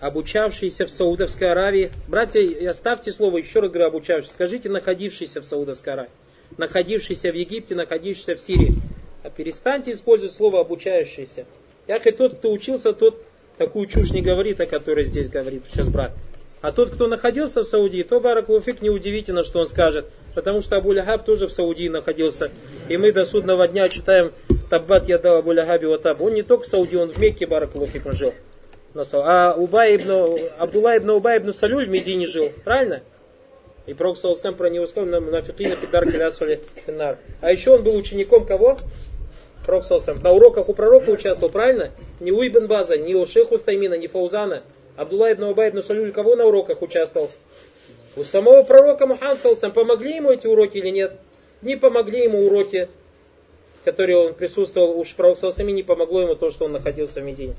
обучавшийся в Саудовской Аравии. Братья, оставьте слово, еще раз говорю, обучавшийся. Скажите, находившийся в Саудовской Аравии. Находившийся в Египте, находившийся в Сирии. А перестаньте использовать слово обучающийся. Як и тот, кто учился, тот такую чушь не говорит, о которой здесь говорит сейчас брат. А тот, кто находился в Саудии, то Баракулуфик неудивительно, что он скажет. Потому что Абу Лахаб тоже в Саудии находился. И мы до судного дня читаем Таббат Ядал Абу Лахаби Ватаб. Он не только в Саудии, он в Мекке Баракулуфик жил. А Убай ибн, Абдулла ибн Убай ибн Салюль в Медине жил, правильно? И Пророк Саласам про него сказал, на нафикина пидар калясвали финар. А еще он был учеником кого? Пророк Саласам. На уроках у пророка участвовал, правильно? Не у Ибн База, не у Шейху Таймина, не Фаузана. Абдулла ибн Убай ибн Салюль кого на уроках участвовал? У самого пророка Мухаммад Саласам. Помогли ему эти уроки или нет? Не помогли ему уроки, которые он присутствовал у пророка Саласами, не помогло ему то, что он находился в Медине.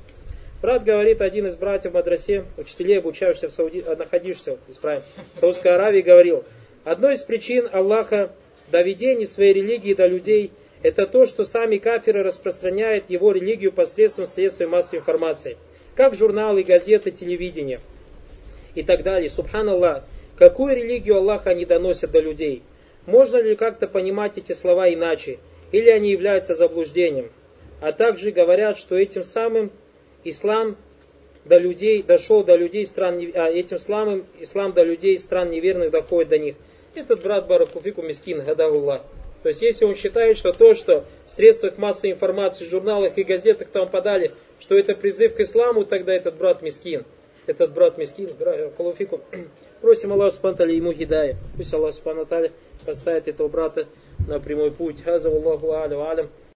Брат говорит, один из братьев в Мадрасе, учителей, обучающихся в Сауди, находишься, в Саудской Аравии, говорил, одной из причин Аллаха доведения своей религии до людей – это то, что сами кафиры распространяют его религию посредством средств массовой информации, как журналы, газеты, телевидение и так далее. Субханаллах, какую религию Аллаха они доносят до людей? Можно ли как-то понимать эти слова иначе? Или они являются заблуждением? А также говорят, что этим самым ислам до людей, дошел до людей стран, а этим исламом, ислам до людей стран неверных доходит до них. Этот брат Баракуфику Мискин, Гадагулла. То есть, если он считает, что то, что в средствах массовой информации, журналах и газетах там подали, что это призыв к исламу, тогда этот брат Мискин. Этот брат Мискин, Калуфику, просим Аллаха Субхану ему гидая. Пусть Аллах Субхану поставит этого брата на прямой путь. Хаза Аллаху Алям.